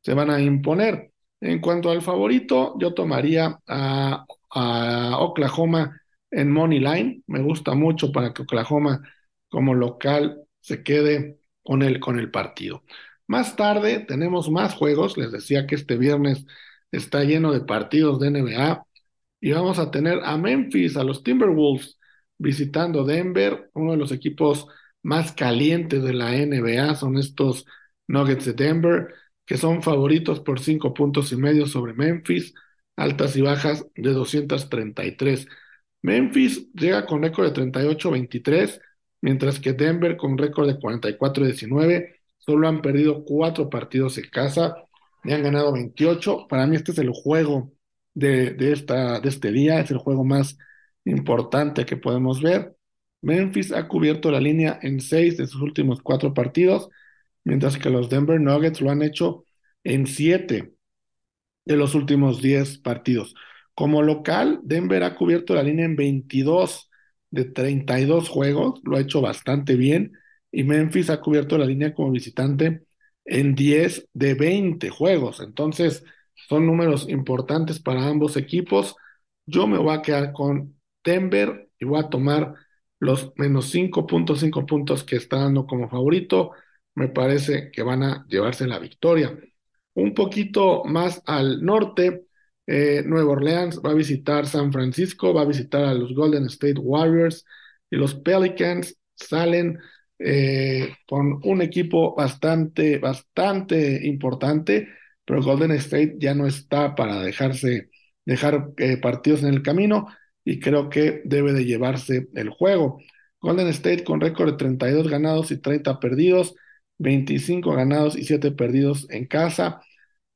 se van a imponer. En cuanto al favorito, yo tomaría a, Oklahoma en Money Line. Me gusta mucho para que Oklahoma como local se quede con el, con el partido. Más tarde tenemos más juegos. Les decía que este viernes está lleno de partidos de NBA y vamos a tener a Memphis, a los Timberwolves visitando Denver, uno de los equipos más calientes de la NBA son estos Nuggets de Denver, que son favoritos por cinco puntos y medio sobre Memphis, altas y bajas de 233. Memphis llega con récord de 38-23, mientras que Denver con récord de 44-19, solo han perdido cuatro partidos en casa y han ganado 28. Para mí este es el juego de, de, esta, de este día, es el juego más importante que podemos ver. Memphis ha cubierto la línea en seis de sus últimos cuatro partidos, mientras que los Denver Nuggets lo han hecho en siete de los últimos diez partidos. Como local, Denver ha cubierto la línea en 22 de 32 juegos, lo ha hecho bastante bien, y Memphis ha cubierto la línea como visitante en 10 de 20 juegos. Entonces, son números importantes para ambos equipos. Yo me voy a quedar con Denver y voy a tomar los menos 5.5 puntos que está dando como favorito. Me parece que van a llevarse la victoria. Un poquito más al norte, eh, Nueva Orleans va a visitar San Francisco, va a visitar a los Golden State Warriors y los Pelicans salen eh, con un equipo bastante, bastante importante, pero Golden State ya no está para dejarse, dejar eh, partidos en el camino y creo que debe de llevarse el juego. Golden State con récord de 32 ganados y 30 perdidos, 25 ganados y 7 perdidos en casa.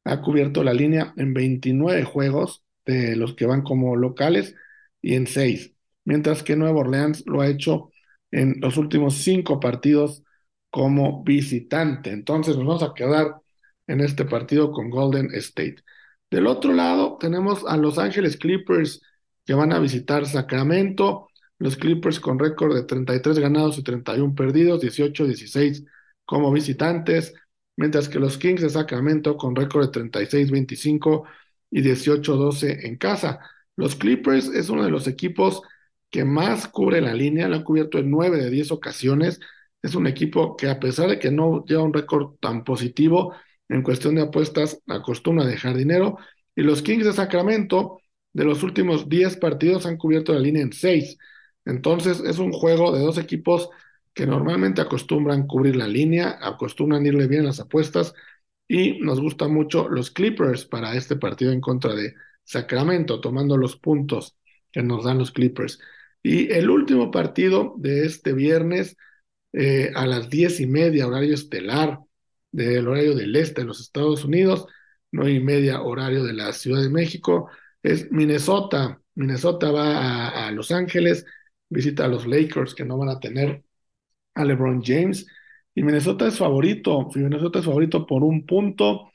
Ha cubierto la línea en 29 juegos de los que van como locales y en 6, mientras que Nueva Orleans lo ha hecho en los últimos 5 partidos como visitante. Entonces nos vamos a quedar en este partido con Golden State. Del otro lado tenemos a Los Ángeles Clippers que van a visitar Sacramento. Los Clippers con récord de 33 ganados y 31 perdidos, 18-16 como visitantes, mientras que los Kings de Sacramento con récord de 36-25 y 18-12 en casa. Los Clippers es uno de los equipos que más cubre la línea, lo han cubierto en 9 de 10 ocasiones. Es un equipo que a pesar de que no lleva un récord tan positivo en cuestión de apuestas, acostumbra dejar dinero. Y los Kings de Sacramento de los últimos 10 partidos han cubierto la línea en 6. Entonces es un juego de dos equipos que normalmente acostumbran cubrir la línea, acostumbran irle bien las apuestas y nos gustan mucho los Clippers para este partido en contra de Sacramento, tomando los puntos que nos dan los Clippers. Y el último partido de este viernes eh, a las diez y media, horario estelar del horario del este de los Estados Unidos, nueve y media horario de la Ciudad de México, es Minnesota. Minnesota va a, a Los Ángeles, visita a los Lakers que no van a tener LeBron James. Y Minnesota es favorito, Minnesota es favorito por un punto.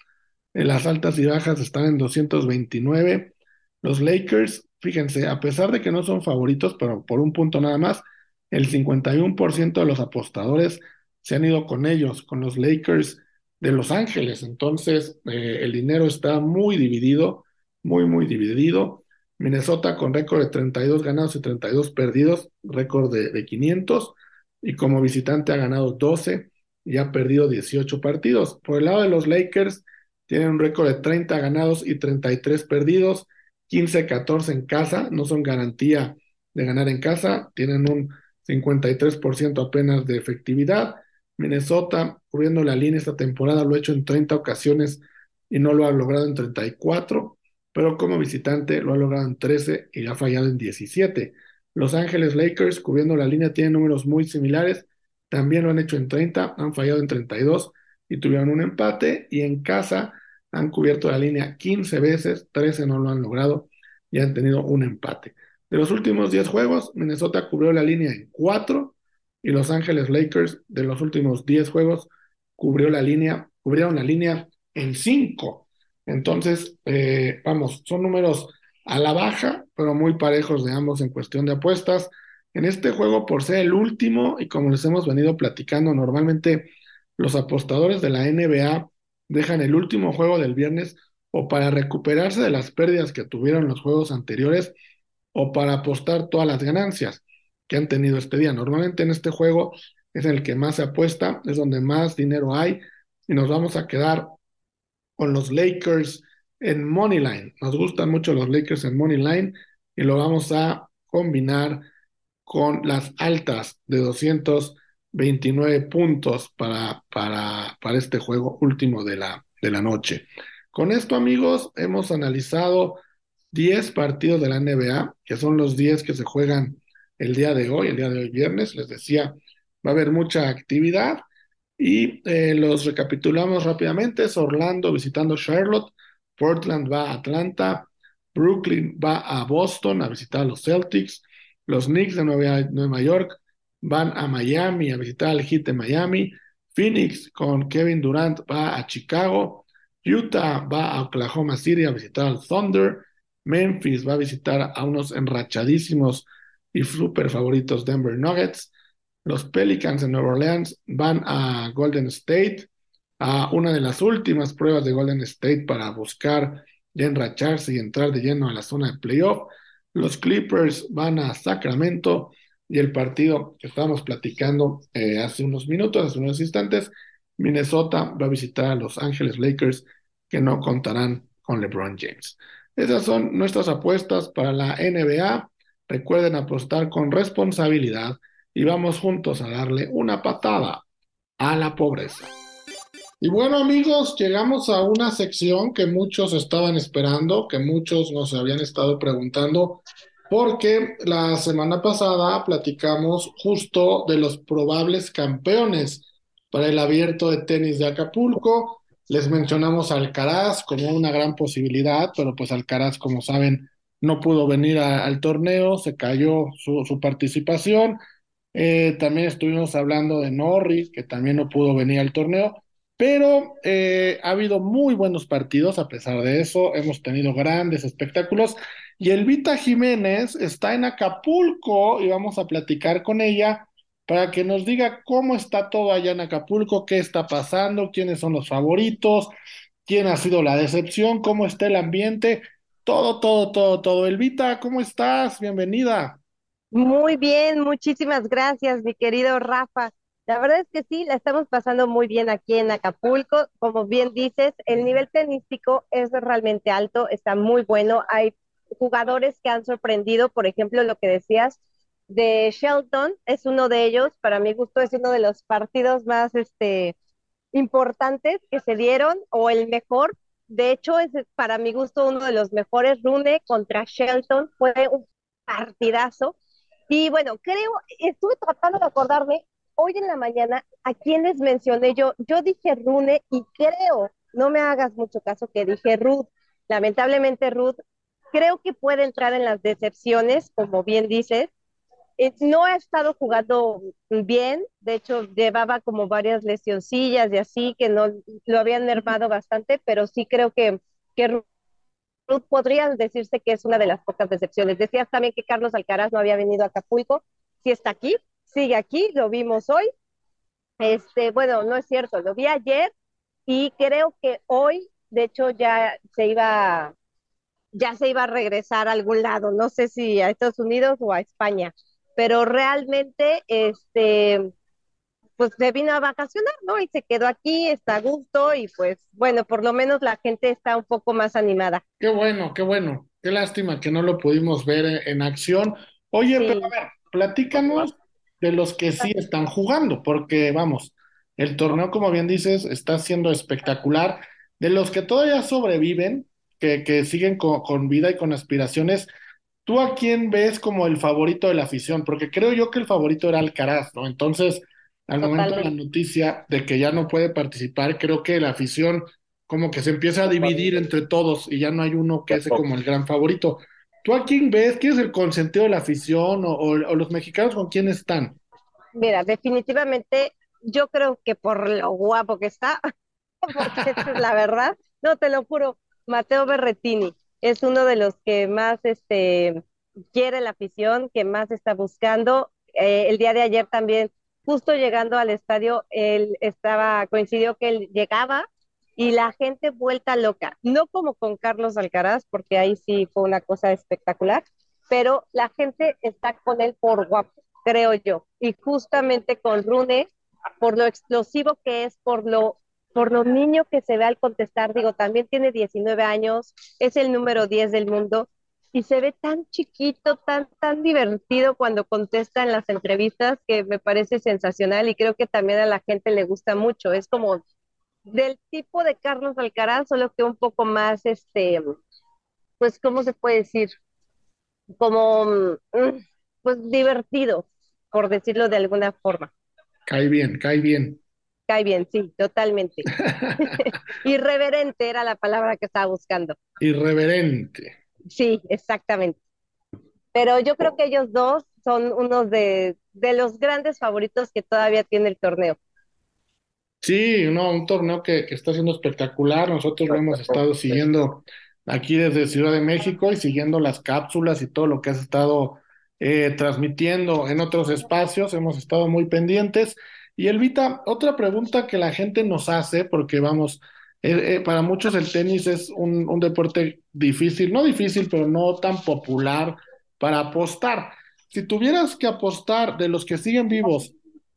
Las altas y bajas están en 229. Los Lakers, fíjense, a pesar de que no son favoritos, pero por un punto nada más, el 51% de los apostadores se han ido con ellos, con los Lakers de Los Ángeles. Entonces, eh, el dinero está muy dividido, muy, muy dividido. Minnesota con récord de 32 ganados y 32 perdidos, récord de, de 500 y como visitante ha ganado 12 y ha perdido 18 partidos. Por el lado de los Lakers, tienen un récord de 30 ganados y 33 perdidos, 15-14 en casa, no son garantía de ganar en casa, tienen un 53% apenas de efectividad. Minnesota, cubriendo la línea esta temporada, lo ha hecho en 30 ocasiones y no lo ha logrado en 34, pero como visitante lo ha logrado en 13 y ha fallado en 17. Los Ángeles Lakers, cubriendo la línea, tienen números muy similares. También lo han hecho en 30, han fallado en 32 y tuvieron un empate. Y en casa han cubierto la línea 15 veces, 13 no lo han logrado y han tenido un empate. De los últimos 10 juegos, Minnesota cubrió la línea en 4 y Los Ángeles Lakers de los últimos 10 juegos cubrió la línea, cubrieron la línea en 5. Entonces, eh, vamos, son números a la baja, pero muy parejos de ambos en cuestión de apuestas. En este juego, por ser el último, y como les hemos venido platicando, normalmente los apostadores de la NBA dejan el último juego del viernes o para recuperarse de las pérdidas que tuvieron los juegos anteriores o para apostar todas las ganancias que han tenido este día. Normalmente en este juego es el que más se apuesta, es donde más dinero hay y nos vamos a quedar con los Lakers en Money Line. Nos gustan mucho los Lakers en Money Line y lo vamos a combinar con las altas de 229 puntos para, para, para este juego último de la, de la noche. Con esto, amigos, hemos analizado 10 partidos de la NBA, que son los 10 que se juegan el día de hoy, el día de hoy viernes. Les decía, va a haber mucha actividad y eh, los recapitulamos rápidamente. Es Orlando visitando Charlotte, Portland va a Atlanta, Brooklyn va a Boston a visitar a los Celtics, los Knicks de Nueva, York van a Miami a visitar al Heat de Miami, Phoenix con Kevin Durant va a Chicago, Utah va a Oklahoma City a visitar al Thunder, Memphis va a visitar a unos enrachadísimos y super favoritos Denver Nuggets, los Pelicans de Nueva Orleans van a Golden State, a una de las últimas pruebas de Golden State para buscar ya enracharse y entrar de lleno a la zona de playoff. Los Clippers van a Sacramento y el partido que estábamos platicando eh, hace unos minutos, hace unos instantes, Minnesota va a visitar a Los Ángeles Lakers que no contarán con LeBron James. Esas son nuestras apuestas para la NBA. Recuerden apostar con responsabilidad y vamos juntos a darle una patada a la pobreza. Y bueno amigos, llegamos a una sección que muchos estaban esperando, que muchos nos habían estado preguntando, porque la semana pasada platicamos justo de los probables campeones para el abierto de tenis de Acapulco. Les mencionamos a Alcaraz como una gran posibilidad, pero pues Alcaraz, como saben, no pudo venir al torneo, se cayó su, participación. Eh, también estuvimos hablando de Norris, que también no pudo venir al torneo. Pero eh, ha habido muy buenos partidos a pesar de eso, hemos tenido grandes espectáculos y Elvita Jiménez está en Acapulco y vamos a platicar con ella para que nos diga cómo está todo allá en Acapulco, qué está pasando, quiénes son los favoritos, quién ha sido la decepción, cómo está el ambiente, todo, todo, todo, todo. Elvita, ¿cómo estás? Bienvenida. Muy bien, muchísimas gracias, mi querido Rafa. La verdad es que sí, la estamos pasando muy bien aquí en Acapulco. Como bien dices, el nivel tenístico es realmente alto, está muy bueno. Hay jugadores que han sorprendido, por ejemplo, lo que decías, de Shelton es uno de ellos, para mi gusto es uno de los partidos más este, importantes que se dieron o el mejor. De hecho, es para mi gusto uno de los mejores. Rune contra Shelton fue un partidazo. Y bueno, creo, estuve tratando de acordarme hoy en la mañana a quienes mencioné yo. Yo dije Rune y creo, no me hagas mucho caso que dije Ruth. Lamentablemente Ruth creo que puede entrar en las decepciones, como bien dices, eh, no ha estado jugando bien, de hecho llevaba como varias lesioncillas y así que no lo habían mermado bastante, pero sí creo que, Ruth podría decirse que es una de las pocas decepciones. Decías también que Carlos Alcaraz no había venido a Acapulco, sí está aquí, sigue aquí, lo vimos hoy. Este, bueno, no es cierto, lo vi ayer y creo que hoy, de hecho, ya se iba, ya se iba a regresar a algún lado, no sé si a Estados Unidos o a España pero realmente, este, pues se vino a vacacionar, ¿no? Y se quedó aquí, está a gusto y pues bueno, por lo menos la gente está un poco más animada. Qué bueno, qué bueno. Qué lástima que no lo pudimos ver en acción. Oye, pero a ver, platícanos de los que sí están jugando, porque vamos, el torneo, como bien dices, está siendo espectacular. De los que todavía sobreviven, que, que siguen con, con vida y con aspiraciones, ¿Tú a quién ves como el favorito de la afición? Porque creo yo que el favorito era Alcaraz, ¿no? Entonces, al momento de la noticia de que ya no puede participar, creo que la afición como que se empieza a dividir entre todos y ya no hay uno que es como el gran favorito. ¿Tú a quién ves? ¿Quién es el consentido de la afición o, los mexicanos con quién están? Mira, definitivamente yo creo que por lo guapo que está, *laughs* porque es la verdad, no te lo juro, Mateo Berretini es uno de los que más este, quiere la afición, que más está buscando. Eh, el día de ayer también, justo llegando al estadio, él estaba, coincidió que él llegaba y la gente vuelta loca, no como con Carlos Alcaraz, porque ahí sí fue una cosa espectacular, pero la gente está con él por guapo, creo yo, y justamente con Rune, por lo explosivo que es, por lo por lo niño que se ve al contestar, digo, también tiene 19 años, es el número 10 del mundo y se ve tan chiquito, tan, tan divertido cuando contesta en las entrevistas que me parece sensacional y creo que también a la gente le gusta mucho. Es como del tipo de Carlos Alcaraz, solo que un poco más, este, pues, ¿cómo se puede decir? Como, mm, pues, divertido, por decirlo de alguna forma. Cae bien, cae bien. Cae bien, sí, totalmente. *laughs* *laughs* Irreverente era la palabra que estaba buscando. Irreverente. Sí, exactamente. Pero yo creo que ellos dos son unos de, de los grandes favoritos que todavía tiene el torneo. Sí, no, un torneo que, que está siendo espectacular. Nosotros lo hemos estado siguiendo aquí desde Ciudad de México y siguiendo las cápsulas y todo lo que has estado eh, transmitiendo en otros espacios. Hemos estado muy pendientes. Y Elvita, otra pregunta que la gente nos hace, porque vamos, eh, eh, para muchos el tenis es un, un, deporte difícil, no difícil, pero no tan popular para apostar. Si tuvieras que apostar de los que siguen vivos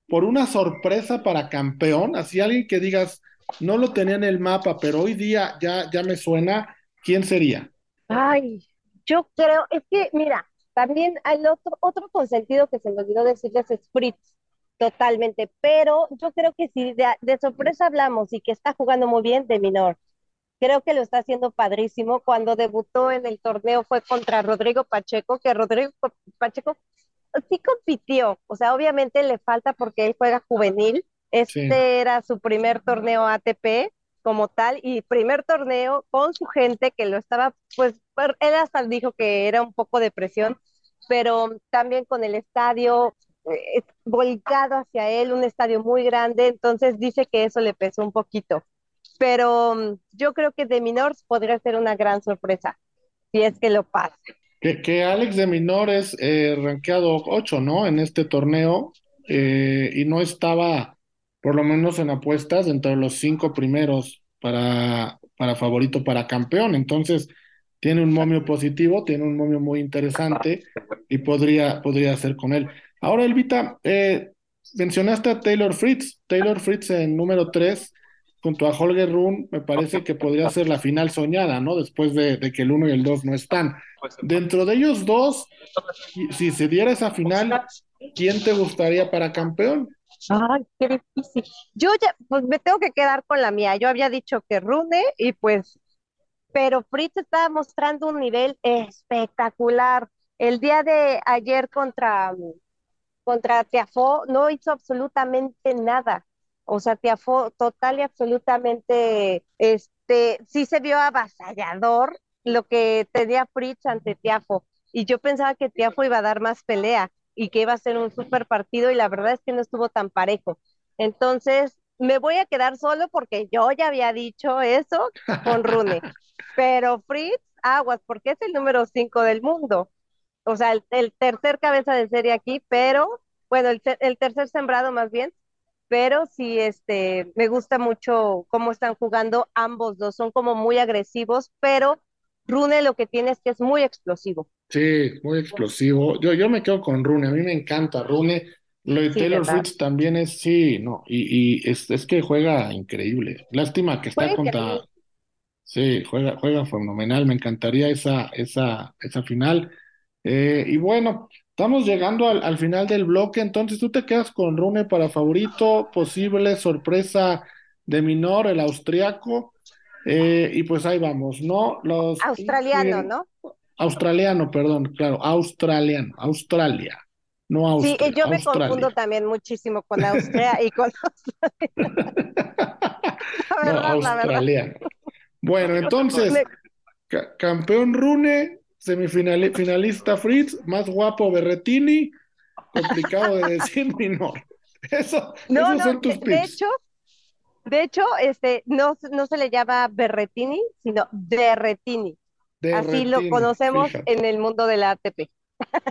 por una sorpresa para campeón, así alguien que digas, no lo tenía en el mapa, pero hoy día ya, ya me suena, ¿quién sería? Ay, yo creo, es que, mira, también hay otro, otro consentido que se me olvidó decirles es Fritz. Totalmente, pero yo creo que si de, sorpresa hablamos y que está jugando muy bien, de Minor. Creo que lo está haciendo padrísimo. Cuando debutó en el torneo fue contra Rodrigo Pacheco, que Rodrigo Pacheco sí compitió. O sea, obviamente le falta porque él juega juvenil. Este era su primer torneo ATP como tal y primer torneo con su gente que lo estaba, pues él hasta dijo que era un poco de presión, pero también con el estadio, eh, volcado hacia él, un estadio muy grande, entonces dice que eso le pesó un poquito. Pero mm, yo creo que de Minors podría ser una gran sorpresa, si es que lo pasa. Que, que Alex de Minor es eh, rankeado 8, ¿no? En este torneo, eh, y no estaba, por lo menos en apuestas, entre los cinco primeros para, para favorito para campeón. Entonces, tiene un momio positivo, tiene un momio muy interesante y podría, podría ser con él. Ahora, Elvita, eh, mencionaste a Taylor Fritz. Taylor Fritz en número 3 junto a Holger Run, me parece que podría ser la final soñada, ¿no? Después de, que el 1 y el 2 no están. Dentro de ellos dos, si se diera esa final, ¿quién te gustaría para campeón? Ay, qué difícil. Yo ya, pues me tengo que quedar con la mía. Yo había dicho que Rune y pues, pero Fritz estaba mostrando un nivel espectacular. El día de ayer contra, contra Tiafó no hizo absolutamente nada. O sea, Tiafó total y absolutamente, este, sí se vio avasallador lo que tenía Fritz ante Tiafo. Y yo pensaba que Tiafo iba a dar más pelea y que iba a ser un super partido y la verdad es que no estuvo tan parejo. Entonces, me voy a quedar solo porque yo ya había dicho eso con Rune. *laughs* Pero Fritz, aguas, porque es el número 5 del mundo. O sea, el, tercer cabeza de serie aquí, pero, bueno, el, el tercer sembrado más bien, pero sí, este, me gusta mucho cómo están jugando ambos dos, son como muy agresivos, pero Rune lo que tiene es que es muy explosivo. Sí, muy explosivo. Yo, yo me quedo con Rune, a mí me encanta Rune. Lo de Taylor Fritz también es, sí, no, y, y es, es, que juega increíble. Lástima que está contra. Sí, juega, juega fenomenal. Me encantaría esa, esa, esa final. Eh, y bueno, estamos llegando al, al, final del bloque. Entonces, tú te quedas con Rune para favorito, posible sorpresa de Minor, el austriaco. Eh, y pues ahí vamos, ¿no? Los, Australiano, ¿no? Australiano, perdón, claro, australiano, Australia, no Austria. Sí, yo me confundo también muchísimo con Austria y con *laughs* *laughs* no, australiano. Bueno, entonces, campeón Rune, semifinalista Fritz, más guapo Berretini, complicado de decir menor. Eso, no, esos son tus de, de hecho, de hecho, este, no, no se le llama Berretini, sino Derretini. Así lo conocemos en el mundo de la ATP.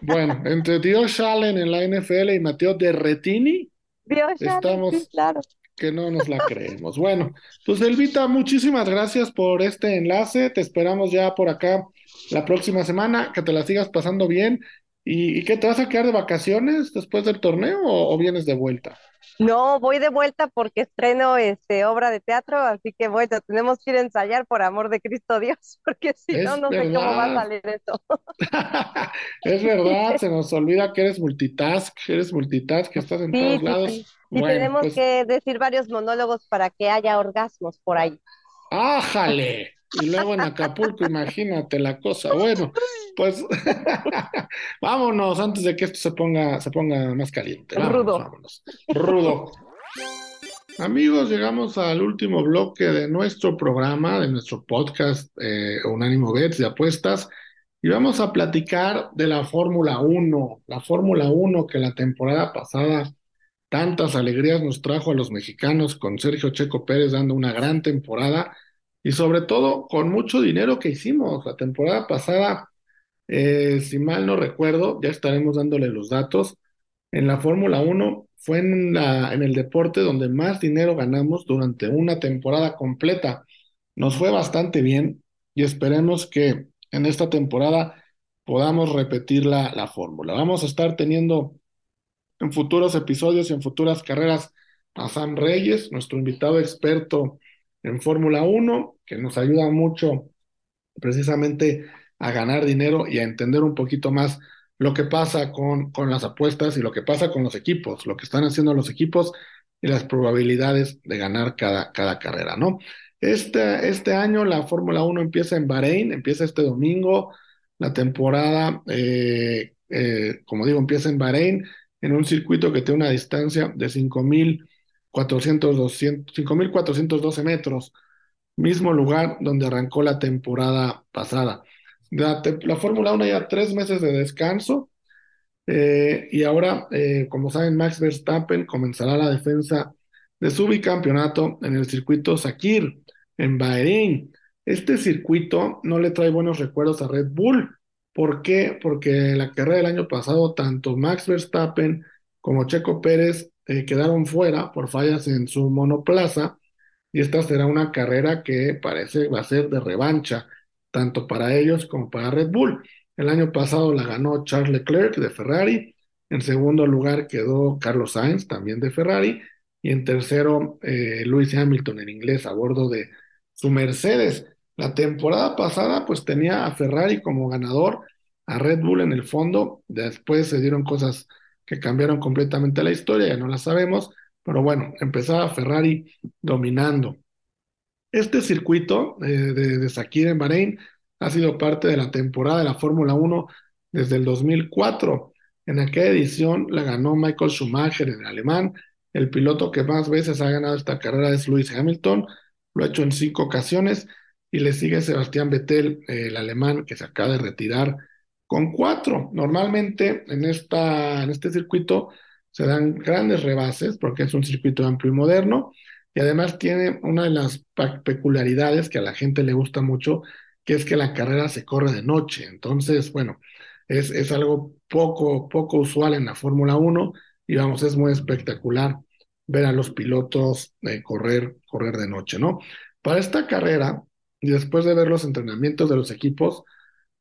Bueno, entre Dios Allen en la NFL y Mateo Derretini, estamos claro. que no nos la creemos. Bueno, pues Elvita, muchísimas gracias por este enlace. Te esperamos ya por acá la próxima semana, que te la sigas pasando bien. ¿Y, y qué te vas a quedar de vacaciones después del torneo o vienes de vuelta? No, voy de vuelta porque estreno este, obra de teatro, así que bueno, tenemos que ir a ensayar por amor de Cristo Dios, *laughs* porque si no, no sé cómo va a salir esto. *laughs* es verdad, se nos olvida que eres multitask, eres multitask, que estás en todos lados. Y tenemos pues que decir varios monólogos para que haya orgasmos por ahí. ¡Ájale! Y luego en Acapulco, imagínate la cosa. Bueno, pues *laughs* vámonos antes de que esto se ponga, se ponga más caliente. Rudo. Vámonos. Rudo. Amigos, llegamos al último bloque de nuestro programa, de nuestro podcast eh, Unánimo Bets de apuestas, y vamos a platicar de la Fórmula 1, la Fórmula 1 que la temporada pasada tantas alegrías nos trajo a los mexicanos con Sergio Checo Pérez dando una gran temporada y sobre todo con mucho dinero que hicimos. La temporada pasada, eh, si mal no recuerdo, ya estaremos dándole los datos, en la Fórmula 1 fue en, el deporte donde más dinero ganamos durante una temporada completa. Nos fue bastante bien y esperemos que en esta temporada podamos repetir la, la fórmula. Vamos a estar teniendo en futuros episodios y en futuras carreras a Sam Reyes, nuestro invitado experto en Fórmula 1, que nos ayuda mucho precisamente a ganar dinero y a entender un poquito más lo que pasa con, con las apuestas y lo que pasa con los equipos, lo que están haciendo los equipos y las probabilidades de ganar cada, cada carrera, ¿no? Este, este año la Fórmula 1 empieza en Bahrein, empieza este domingo, la temporada, eh, eh, como digo, empieza en Bahrein, en un circuito que tiene una distancia de 5.412 metros mismo lugar donde arrancó la temporada pasada. La, Fórmula 1 ya tres meses de descanso eh, y ahora, eh, como saben, Max Verstappen comenzará la defensa de su bicampeonato en el circuito Sakir, en Bahrein. Este circuito no le trae buenos recuerdos a Red Bull. ¿Por qué? Porque en la carrera del año pasado, tanto Max Verstappen como Checo Pérez eh, quedaron fuera por fallas en su monoplaza y esta será una carrera que parece va a ser de revancha, tanto para ellos como para Red Bull. El año pasado la ganó Charles Leclerc de Ferrari, en segundo lugar quedó Carlos Sainz, también de Ferrari, y en tercero eh, Lewis Hamilton en inglés a bordo de su Mercedes. La temporada pasada pues tenía a Ferrari como ganador, a Red Bull en el fondo, después se dieron cosas que cambiaron completamente la historia, ya no la sabemos, pero bueno, empezaba Ferrari dominando. Este circuito eh, de, de Sakir en Bahrein ha sido parte de la temporada de la Fórmula 1 desde el 2004. En aquella edición la ganó Michael Schumacher, el alemán. El piloto que más veces ha ganado esta carrera es Lewis Hamilton. Lo ha hecho en cinco ocasiones y le sigue Sebastián Vettel, el alemán que se acaba de retirar con cuatro. Normalmente en, esta, en este circuito se dan grandes rebases porque es un circuito amplio y moderno y además tiene una de las peculiaridades que a la gente le gusta mucho, que es que la carrera se corre de noche. Entonces, bueno, es, es algo poco, poco usual en la Fórmula 1 y vamos, es muy espectacular ver a los pilotos eh, correr, correr de noche, ¿no? Para esta carrera, después de ver los entrenamientos de los equipos,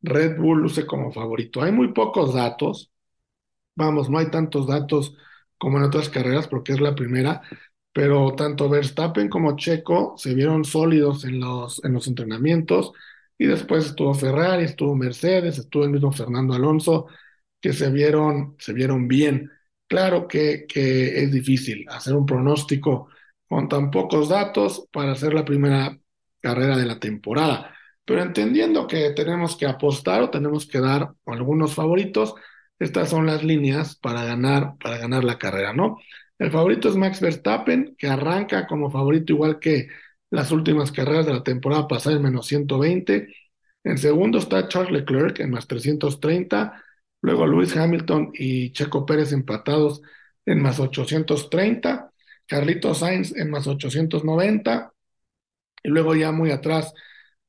Red Bull luce como favorito. Hay muy pocos datos, vamos, no hay tantos datos como en otras carreras porque es la primera, pero tanto Verstappen como Checo se vieron sólidos en los, en los entrenamientos y después estuvo Ferrari, estuvo Mercedes, estuvo el mismo Fernando Alonso, que se vieron, se vieron bien. Claro que, que es difícil hacer un pronóstico con tan pocos datos para hacer la primera carrera de la temporada, pero entendiendo que tenemos que apostar o tenemos que dar algunos favoritos, estas son las líneas para ganar, para ganar la carrera, ¿no? El favorito es Max Verstappen, que arranca como favorito igual que las últimas carreras de la temporada pasada en menos 120. En segundo está Charles Leclerc en más 330. Luego Lewis Hamilton y Checo Pérez empatados en más 830. Carlitos Sainz en más 890. Y luego ya muy atrás,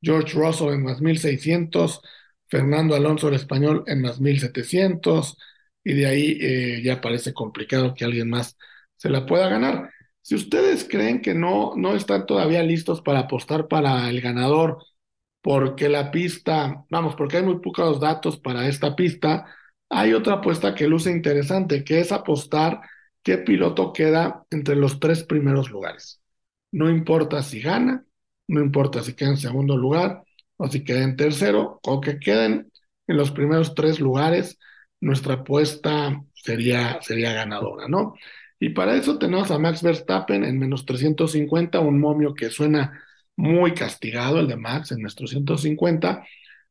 George Russell en más 1600. Fernando Alonso el español en más 1700. Y de ahí eh, ya parece complicado que alguien más se la pueda ganar. Si ustedes creen que no, no están todavía listos para apostar para el ganador, porque la pista, vamos, porque hay muy pocos datos para esta pista, hay otra apuesta que luce interesante, que es apostar qué piloto queda entre los tres primeros lugares. No importa si gana, no importa si queda en segundo lugar o si queda en tercero, o que queden en los primeros tres lugares, nuestra apuesta sería, sería ganadora, ¿no? Y para eso tenemos a Max Verstappen en menos 350, un momio que suena muy castigado, el de Max en nuestro 150,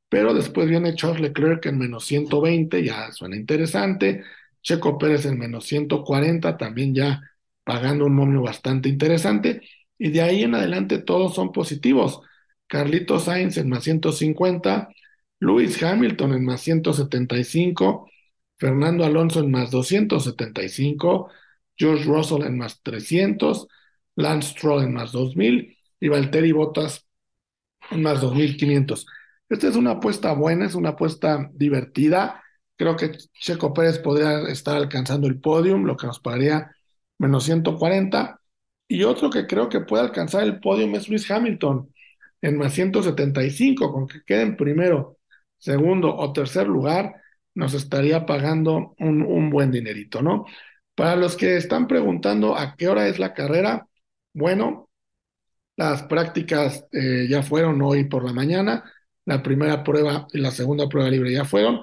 pero después viene Charles Leclerc en menos 120, ya suena interesante, Checo Pérez en menos 140, también ya pagando un momio bastante interesante, y de ahí en adelante todos son positivos. Carlitos Sainz en más 150, Lewis Hamilton en más 175, Fernando Alonso en más 275, George Russell en más 300, Lance Stroll en más 2000 y Valtteri Bottas en más 2500. Esta es una apuesta buena, es una apuesta divertida. Creo que Checo Pérez podría estar alcanzando el podium, lo que nos pagaría menos 140. Y otro que creo que puede alcanzar el podium es Luis Hamilton en más 175, con que quede en primero, segundo o tercer lugar, nos estaría pagando un, un buen dinerito, ¿no? Para los que están preguntando a qué hora es la carrera, bueno, las prácticas eh, ya fueron hoy por la mañana, la primera prueba y la segunda prueba libre ya fueron,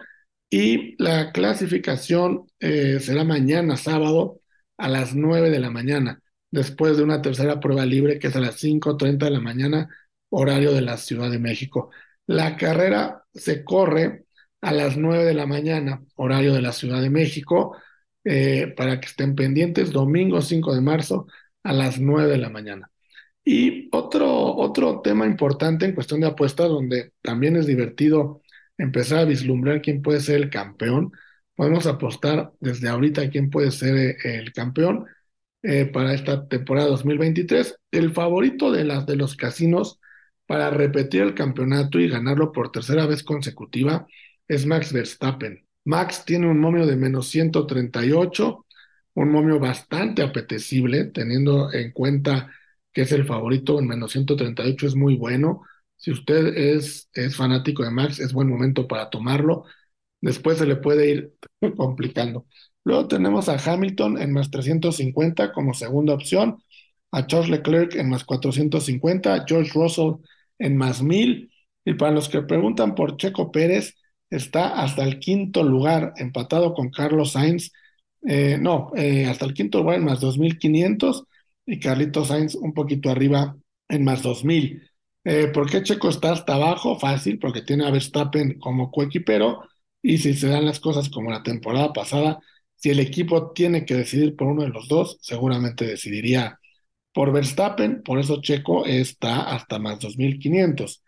y la clasificación eh, será mañana sábado a las 9 de la mañana, después de una tercera prueba libre que es a las 5.30 de la mañana, horario de la Ciudad de México. La carrera se corre a las 9 de la mañana, horario de la Ciudad de México, eh, para que estén pendientes, domingo 5 de marzo a las 9 de la mañana. Y otro, otro tema importante en cuestión de apuestas, donde también es divertido empezar a vislumbrar quién puede ser el campeón. Podemos apostar desde ahorita quién puede ser eh, el campeón eh, para esta temporada 2023. El favorito de, las, de los casinos para repetir el campeonato y ganarlo por tercera vez consecutiva es Max Verstappen. Max tiene un momio de menos 138, un momio bastante apetecible, teniendo en cuenta que es el favorito en menos 138, es muy bueno. Si usted es, es fanático de Max, es buen momento para tomarlo. después se le puede ir *laughs* complicando. Luego tenemos a Hamilton en más 350 como segunda opción, a Charles Leclerc en más 450, George Russell en más 1000. Y para los que preguntan por Checo Pérez, está hasta el quinto lugar, empatado con Carlos Sainz. Eh, no, eh, hasta el quinto lugar en más 2500 y Carlitos Sainz un poquito arriba en más 2000. Eh, ¿Por qué Checo está hasta abajo? Fácil, porque tiene a Verstappen como coequipero y si se dan las cosas como la temporada pasada, si el equipo tiene que decidir por uno de los dos, seguramente decidiría por Verstappen, por eso Checo está hasta más 2500.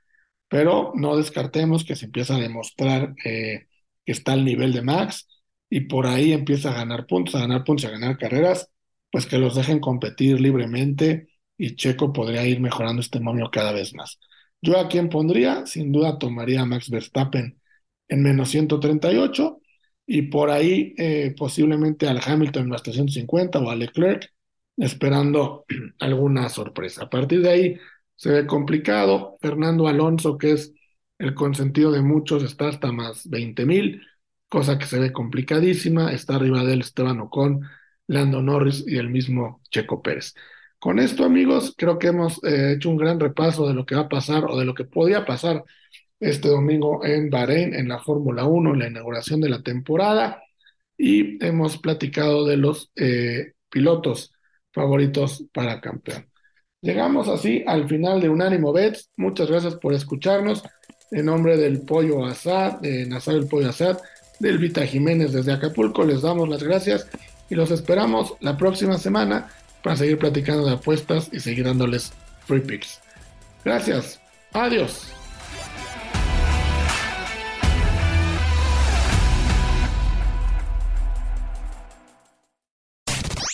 Pero no descartemos que se empieza a demostrar eh, que está al nivel de Max y por ahí empieza a ganar puntos, a ganar puntos, a ganar carreras, pues que los dejen competir libremente y Checo podría ir mejorando este momio cada vez más. Yo a quién pondría, sin duda tomaría a Max Verstappen en menos 138 y por ahí eh, posiblemente al Hamilton más 350 o a Leclerc esperando *clears throat* alguna sorpresa. A partir de ahí se ve complicado. Fernando Alonso, que es el consentido de muchos, está hasta más 20 mil, cosa que se ve complicadísima. Está arriba de él Esteban Ocon, Lando Norris y el mismo Checo Pérez. Con esto, amigos, creo que hemos eh, hecho un gran repaso de lo que va a pasar o de lo que podía pasar este domingo en Bahrein, en la Fórmula 1, en la inauguración de la temporada. Y hemos platicado de los eh, pilotos favoritos para campeón. Llegamos así al final de Unánimo Bets. Muchas gracias por escucharnos. En nombre del Pollo Asad, de Nazar el Pollo Asad, del Vita Jiménez desde Acapulco, les damos las gracias y los esperamos la próxima semana para seguir platicando de apuestas y seguir dándoles free picks. Gracias. Adiós.